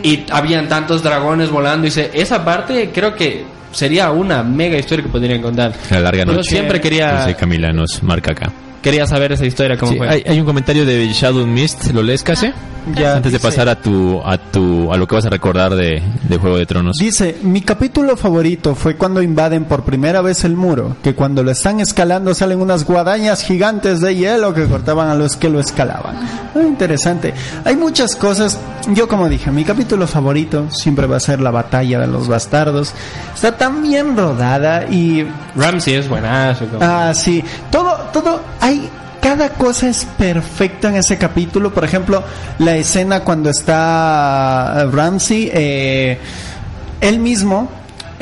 y habían tantos dragones volando y se, esa parte creo que sería una mega historia que podrían contar. La larga Yo noche. siempre quería Entonces Camila nos marca acá. Quería saber esa historia cómo Sí, fue. hay, hay un comentario de Shadow Mist, ¿lo lees, Case? Ya, Antes de dice- pasar a tu, a tu, a lo que vas a recordar de, de Juego de Tronos. Dice, mi capítulo favorito fue cuando invaden por primera vez el muro, que cuando lo están escalando salen unas guadañas gigantes de hielo que cortaban a los que lo escalaban. Muy interesante. Hay muchas cosas, yo como dije, mi capítulo favorito siempre va a ser la batalla de los bastardos. Está tan bien rodada y Ramsey es buenazo. como- Ah, sí. Todo, todo, hay, cada cosa es perfecta en ese capítulo. Por ejemplo, la escena cuando está Ramsey, eh, él mismo,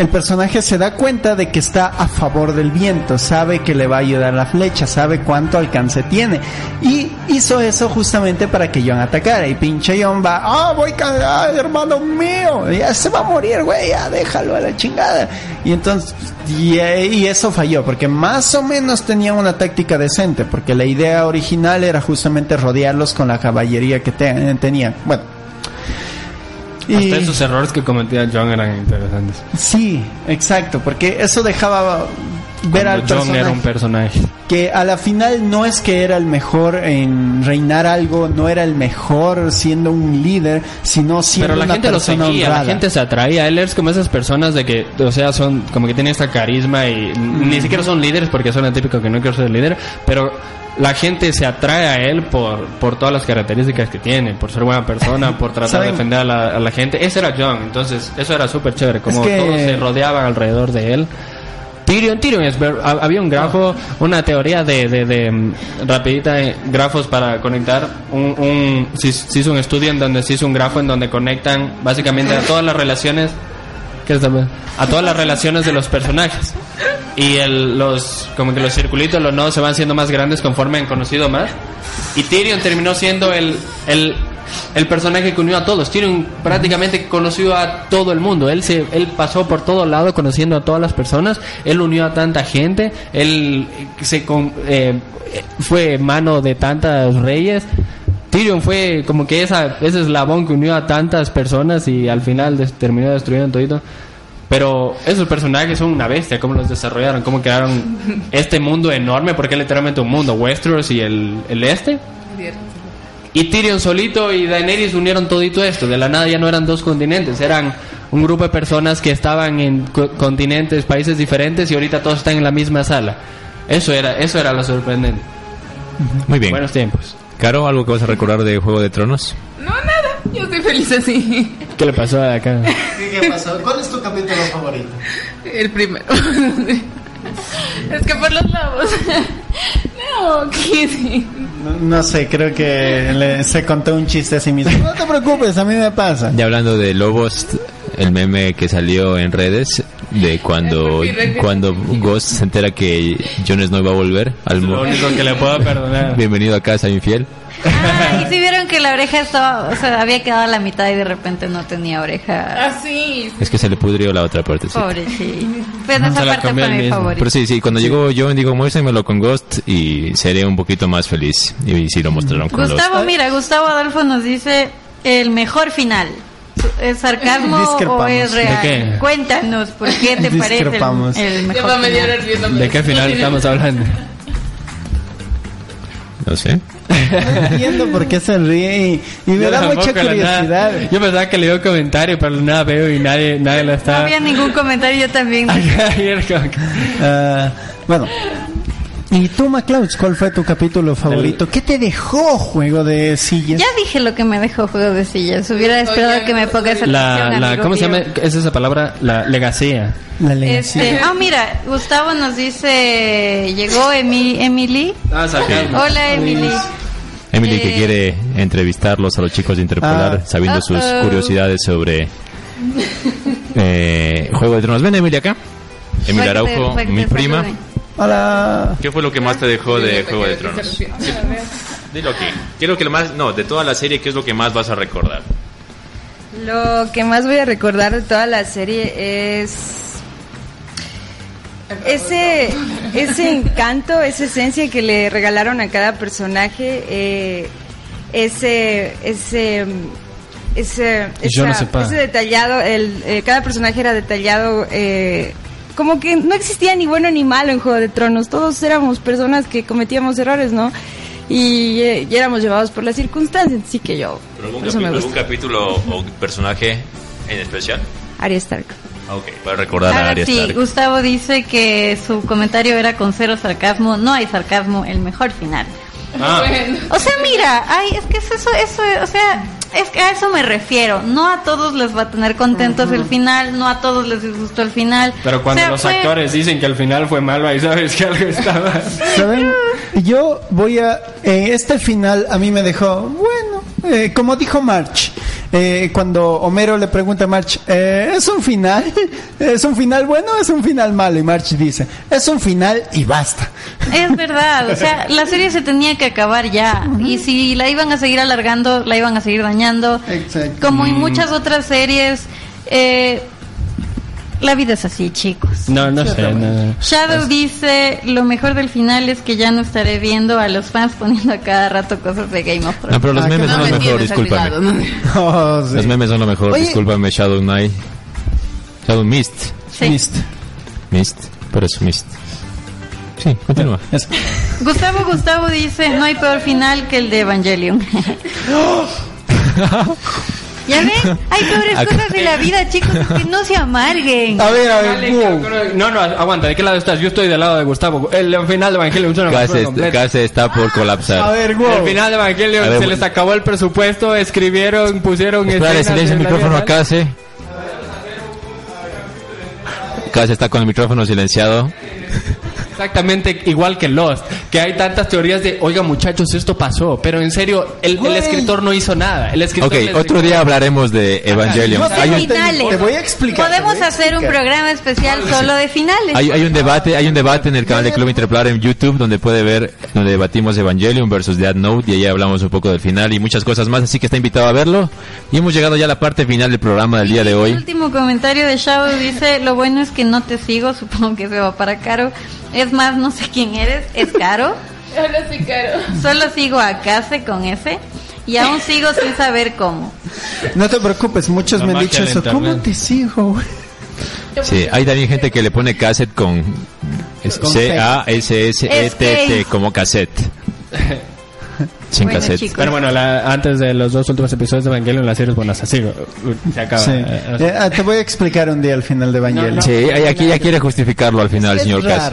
el personaje se da cuenta de que está a favor del viento, sabe que le va a ayudar la flecha, sabe cuánto alcance tiene. Y hizo eso justamente para que John atacara. Y pinche John va, ah, voy, ca- ay, hermano mío, ya se va a morir, güey, ya déjalo a la chingada. Y entonces, y, eh, y eso falló, porque más o menos tenían una táctica decente, porque la idea original era justamente rodearlos con la caballería que te- tenían. Bueno. Hasta esos errores que cometía John eran interesantes. Sí, exacto, porque eso dejaba ver al Cuando John personaje era un personaje. que a la final no es que era el mejor en reinar algo, no era el mejor siendo un líder, sino siendo Pero la una gente lo seguía, la honrada. gente se atraía. Él es como esas personas de que, o sea, son como que tienen esta carisma y ni siquiera son líderes porque son el típico que no quiero ser líder, pero la gente se atrae a él por, por todas las características que tiene, por ser buena persona, *laughs* por tratar de defender a la, a la gente. Ese era John, entonces eso era súper chévere, como Es que- todos se rodeaban alrededor de él. Tyrion, Tyrion es había un grafo, una teoría de, de, de, mm, rapidita eh, grafos para conectar un, un se hizo un estudio en donde se hizo un grafo en donde conectan básicamente a todas las relaciones ¿qué es a todas las relaciones de los personajes y el, los como que los circulitos los nodos se van siendo más grandes conforme han conocido más y Tyrion terminó siendo el, el el personaje que unió a todos. Tyrion prácticamente conoció a todo el mundo. Él se, él pasó por todo lado conociendo a todas las personas. Él unió a tanta gente. Él se eh, fue mano de tantos reyes. Tyrion fue como que esa, ese eslabón que unió a tantas personas y al final des- terminó destruyendo todito. Pero esos personajes son una bestia, cómo los desarrollaron, cómo crearon este mundo enorme, porque es literalmente un mundo, Westeros y el, el este. Y Tyrion solito y Daenerys unieron todito esto. De la nada ya no eran dos continentes, eran un grupo de personas que estaban en co- continentes, países diferentes y ahorita todos están en la misma sala. Eso era, eso era lo sorprendente. Muy bien. Buenos tiempos. Caro, ¿algo que vas a recordar de Juego de Tronos? No, nada. Yo estoy feliz así. ¿Qué le pasó a acá? ¿Qué pasó? ¿Cuál es tu capítulo favorito? El primero. *laughs* es que por los lobos. no, ¿qué sí? No, no sé, creo que le- se contó un chiste a sí mismo. No te preocupes, a mí me pasa. Ya hablando de Lobos, el meme que salió en redes de cuando, cuando Ghost se entera que Jon Snow va a volver al Lo mu- único que le puedo perdonar. Bienvenido a casa, infiel. Ah, y si vieron que la oreja estaba, o sea, había quedado a la mitad y de repente no tenía oreja. Así. Es que se le pudrió la otra parte. sí. Pobre sí. Pero esa Se la parte fue mi favorita. Pero sí, sí, cuando llegó Jon, digo, muéstrenmelo con Ghost y seré un poquito más feliz. Y sí lo mostraron con los... Gustavo, mira, Gustavo Adolfo nos dice el mejor final. ¿Es sarcasmo o es real? ¿De qué? Cuéntanos, ¿por qué te parece el, Discrepamos. el Ya mejor final? ¿De qué final estamos hablando? No sé. No entiendo por qué se ríe y, y me Yo da mucha la nada. curiosidad. Yo pensaba que le dio comentario, pero nada veo y nadie, nadie No está. había ningún comentario, yo también. *laughs* Ayer como que- Ah, bueno. ¿Y tú, MacLeod, cuál fue tu capítulo favorito? ¿Qué te dejó Juego de Sillas? Ya dije lo que me dejó juego de sillas. Hubiera esperado Oye, que me pongas la, atención, la, ¿Cómo se llama? Es esa palabra, la legacía. La legacy. Este, ah, mira, Gustavo nos dice, llegó Emi- Emily. Ah. Hola, Emily. Emily que Eh. quiere entrevistarlos a los chicos de Interpolar, Ah. sabiendo sus Uh-oh. curiosidades sobre eh, Juego de Tronos. Ven, Emily, acá. Emily que Araujo, que mi prima. Hola. ¿Qué fue lo que más te dejó de Juego de Tronos? Dilo aquí. ¿Qué es lo que más, no, de toda la serie, qué es lo que más vas a recordar? Lo que más voy a recordar de toda la serie es ese ese encanto, esa esencia que le regalaron a cada personaje, eh, ese ese ese Yo no esa- pa. ese detallado, el, eh, cada personaje era detallado eh, como que no existía ni bueno ni malo en Juego de Tronos. Todos éramos personas que cometíamos errores, ¿no? Y, eh, y éramos llevados por las circunstancias. Así que yo, por eso me gusta. capítulo o personaje en especial? Arya Stark. Ok, para recordar a Ahora Arya sí, Stark. Gustavo dice que su comentario era con cero sarcasmo. No hay sarcasmo, el mejor final. Ah, O sea, mira, ay, es que es eso, eso, o sea, es que a eso me refiero. No a todos les va a tener contentos el final, no a todos les disgustó el final. pero cuando O sea, los fue- actores dicen que al final fue malo, ahí sabes que algo estaba. *laughs* ¿Saben? Yo voy a... eh, este final a mí me dejó, bueno, eh, como dijo March, eh, cuando Homero le pregunta a March, eh, ¿es un final? *laughs* ¿Es un final bueno o es un final malo? Y March dice, es un final y basta. Es verdad, o sea, la serie se tenía que acabar ya. Y si la iban a seguir alargando, la iban a seguir dañando. Exacto. Como Mm. en muchas otras series, eh, la vida es así, chicos. No, no sé. no. Shadow dice, lo mejor del final es que ya no estaré viendo a los fans poniendo a cada rato cosas de Game of Thrones. No, pero los Ah, memes son No lo me mejor, discúlpame. *laughs* Oh, sí. Los memes son lo mejor, Oye. discúlpame, Shadow Knight. Shadow Mist. Sí. Mist. Mist, pero es Mist. Sí, continúa. Eso. *laughs* Gustavo Gustavo dice, no hay peor final que el de Evangelion. *laughs* ¿Ya ven? Hay peores Acá- cosas en la vida, chicos, que no se amarguen. A ver, a ver, Dale, wow. No, no, aguanta, ¿de qué lado estás? Yo estoy del lado de Gustavo. El final de Evangelion es una está por A colapsar. ver, wow. El final de Evangelion A ver, se les acabó el presupuesto, escribieron, pusieron Espérale, escenas silencio el de micrófono a Case. Case está con el micrófono silenciado. Exactamente igual que Lost, que hay tantas teorías de, oiga muchachos, esto pasó, pero en serio, el, el escritor no hizo nada. El escritor Ok, otro dijo- día hablaremos de Evangelion. No, Hay un, finales. te voy a explicar, Podemos a hacer un programa especial solo de finales. hay, hay un debate, hay un debate en el canal de Club Interplar en YouTube donde puede ver, donde debatimos Evangelion versus Death Note y ahí hablamos un poco del final y muchas cosas más, así que está invitado a verlo. Y hemos llegado ya a la parte final del programa del día de El hoy. último comentario de Shadow dice, lo bueno es que no te sigo, *laughs* supongo que se va para Caro. Es más, no sé quién eres, es Caro. *laughs* Sí, Caro. Solo sigo a Case con ese y aún sigo sin saber cómo. No te preocupes, muchos La me han dicho eso. ¿Cómo te sigo, güey? Sí, hay también gente que le pone cassette con C-A-S-S-E-T-T como cassette. *laughs* Sin Bueno, cassette. chicos. Pero bueno, la- antes de los dos últimos episodios de Evangelion, la serie es buena. Así se acaba. Sí. Eh, eh, ah, te voy a explicar un día al final de Evangelion. Sí, ahí- aquí ya quiere justificarlo al final, Es señor Cass.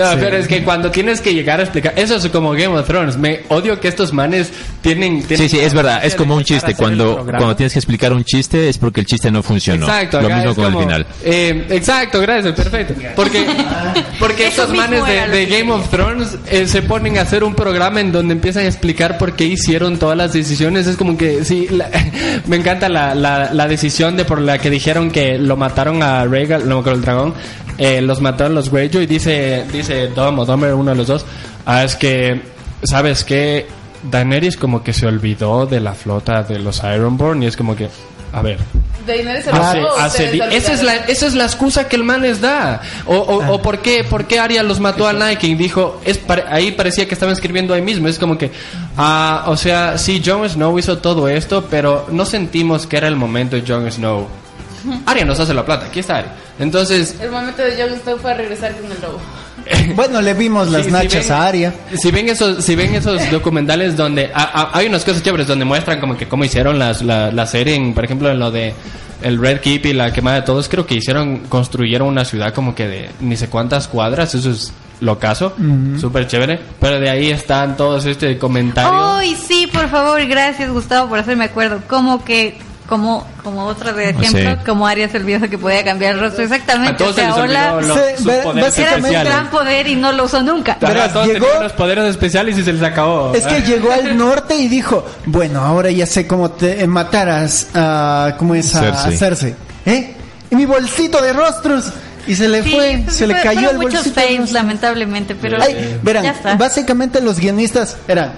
No, Sí. pero es que cuando tienes que llegar a explicar, eso es como Game of Thrones. Me odio que estos manes tienen. tienen Sí, sí, es verdad, es como un chiste. Cuando, cuando tienes que explicar un chiste es porque el chiste no funcionó. Exacto, Lo mismo con como- el final. eh, exacto, gracias, perfecto. Porque, porque estos manes de, de Game of Thrones eh, se ponen a hacer un programa en donde empiezan a explicar por qué hicieron todas las decisiones. Es como que, sí, la- *laughs* me encanta la, la, la decisión de por la que dijeron que lo mataron a Rhaegal, no con el dragón, eh, los mataron los Greyjoy. Dice, dice Dom o Domer, uno de los dos, ah, es que, ¿sabes qué? Daenerys como que se olvidó de la flota de los Ironborn y es como que, a ver, Daenerys se Hace, hace di- esa, es la, esa es la excusa que el man les da. O, o, o por qué, por qué Arya los mató al Night King. Dijo, es pare- ahí parecía que estaban escribiendo ahí mismo. Es como que, ah, o sea, sí, Jon Snow hizo todo esto, pero no sentimos que era el momento de Jon Snow. Arya nos hace la plata, aquí está Arya. Entonces, El momento de Jon Snow fue a regresar con el lobo. *laughs* Bueno, le vimos las Sí, si nachas ven- a Aria. Si ven esos, si ven esos *laughs* documentales donde a- a- hay unas cosas chéveres donde muestran como que cómo hicieron las, la, la serie, en, por ejemplo en lo de el Red Keep y la quemada de todos, creo que hicieron, construyeron una ciudad como que de ni sé cuántas cuadras, eso es lo caso, súper chévere, pero de ahí están todos este comentarios. Ay, sí, por favor, gracias Gustavo por hacerme acuerdo. Como que, como, como otra de ejemplo, Sí. como Arias el viejo que podía cambiar el rostro. a Exactamente. todos O se sea, les hola, Sí, era un gran poder y no lo usó nunca. Verás, todos llegó- tenían los poderes especiales y se les acabó. Es que llegó al *laughs* norte y dijo, bueno, ahora ya sé cómo te eh, mataras a, ¿cómo es? A Cersei. Cersei. ¿Eh? Y mi bolsito de rostros. Y se le Sí, fue, se le fue- cayó el muchos bolsito. de fails, lamentablemente, pero Ay, ya verán, está. básicamente los guionistas eran,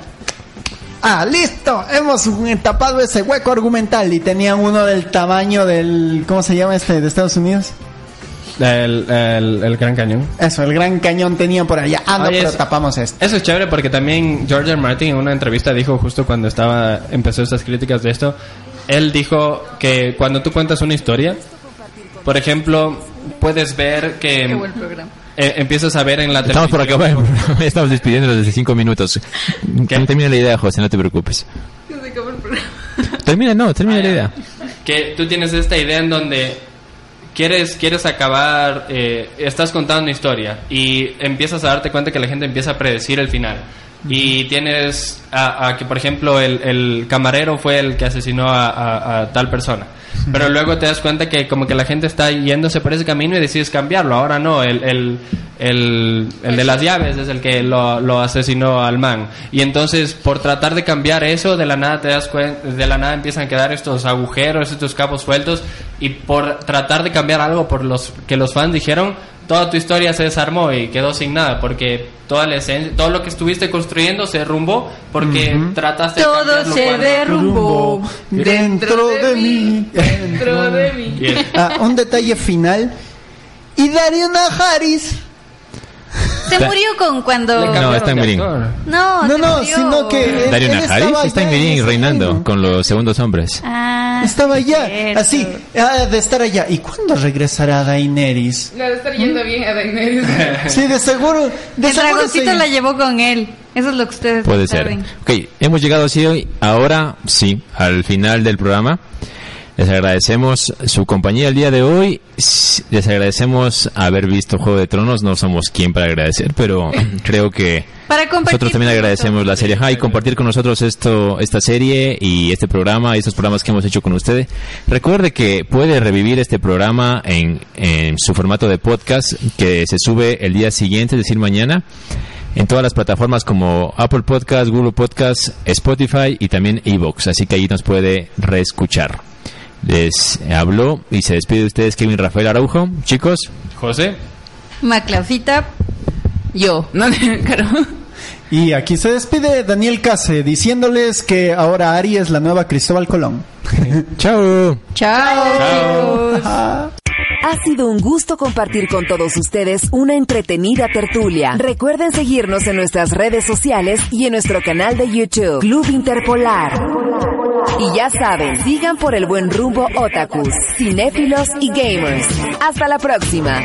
ah, listo, hemos tapado ese hueco argumental y tenían uno del tamaño del, ¿cómo se llama este de Estados Unidos? El, el, el Gran Cañón. Eso, el gran cañón tenían por allá. Ah, no, Oye, pero es- tapamos esto. Eso es chévere porque también George R. Martin en una entrevista dijo justo cuando estaba empezó estas críticas de esto, él dijo que cuando tú cuentas una historia por ejemplo, puedes ver que Qué buen programa. Eh, empiezas a ver en la Estamos por televisión- acabar el programa, *laughs* estamos despidiéndonos desde cinco minutos. Termina la idea, José, no te preocupes. Termina, no, termina la idea. que tú tienes esta idea en donde quieres quieres acabar eh, estás contando una historia y empiezas a darte cuenta que la gente empieza a predecir el final y tienes a, que por ejemplo el, el camarero fue el que asesinó a, tal persona. Pero luego te das cuenta que como que la gente está yéndose por ese camino y decides cambiarlo. Ahora no el, el, el, el de las llaves es el que lo, lo asesinó al man. Y entonces por tratar de cambiar eso de la nada te das cuenta de la nada empiezan a quedar estos agujeros estos cabos sueltos. Y por tratar de cambiar algo por los que los fans dijeron toda tu historia se desarmó y quedó sin nada porque toda la esencia todo lo que estuviste construyendo se derrumbó porque trataste de Todo se cuando- derrumbó. Dentro de mí. Dentro de mí. Ah, un detalle final. Y Dario Najaris. Se murió con cuando... cambiaron está en actor. No, No, no, sino que él, Najaris estaba está en ese reinando con los segundos hombres. Ah, *laughs* Estaba allá, cierto. así, ah, de estar allá. ¿Y cuándo regresará Daenerys? La de estar yendo bien a Daenerys. *laughs* Sí, de seguro. De El seguro dragoncito se- la llevó con él. Eso es lo que ustedes Puede no ser. saben. Ok, hemos llegado así hoy, ahora sí, al final del programa. Les agradecemos su compañía el día de hoy. Les agradecemos haber visto Juego de Tronos. No somos quien para agradecer, pero *laughs* creo que Para nosotros también agradecemos la serie High, compartir con nosotros esto, esta serie y este programa y estos programas que hemos hecho con ustedes. Recuerde que puede revivir este programa en, en su formato de podcast que se sube el día siguiente, es decir, mañana, en todas las plataformas como Apple Podcast, Google Podcast, Spotify y también Evox. Así que ahí nos puede reescuchar. Les habló y se despide de ustedes Kevin Rafael Araujo. Chicos, José Maclausita. Yo. *laughs* No, claro. Y aquí se despide Daniel Case diciéndoles que ahora Ari es la nueva Cristóbal Colón. *laughs* chao. Chao. Ha sido un gusto compartir con todos ustedes una entretenida tertulia. Recuerden seguirnos en nuestras redes sociales y en nuestro canal de YouTube, Club Interpolar. Y ya saben, sigan por el buen rumbo otakus, cinéfilos y gamers. Hasta la próxima.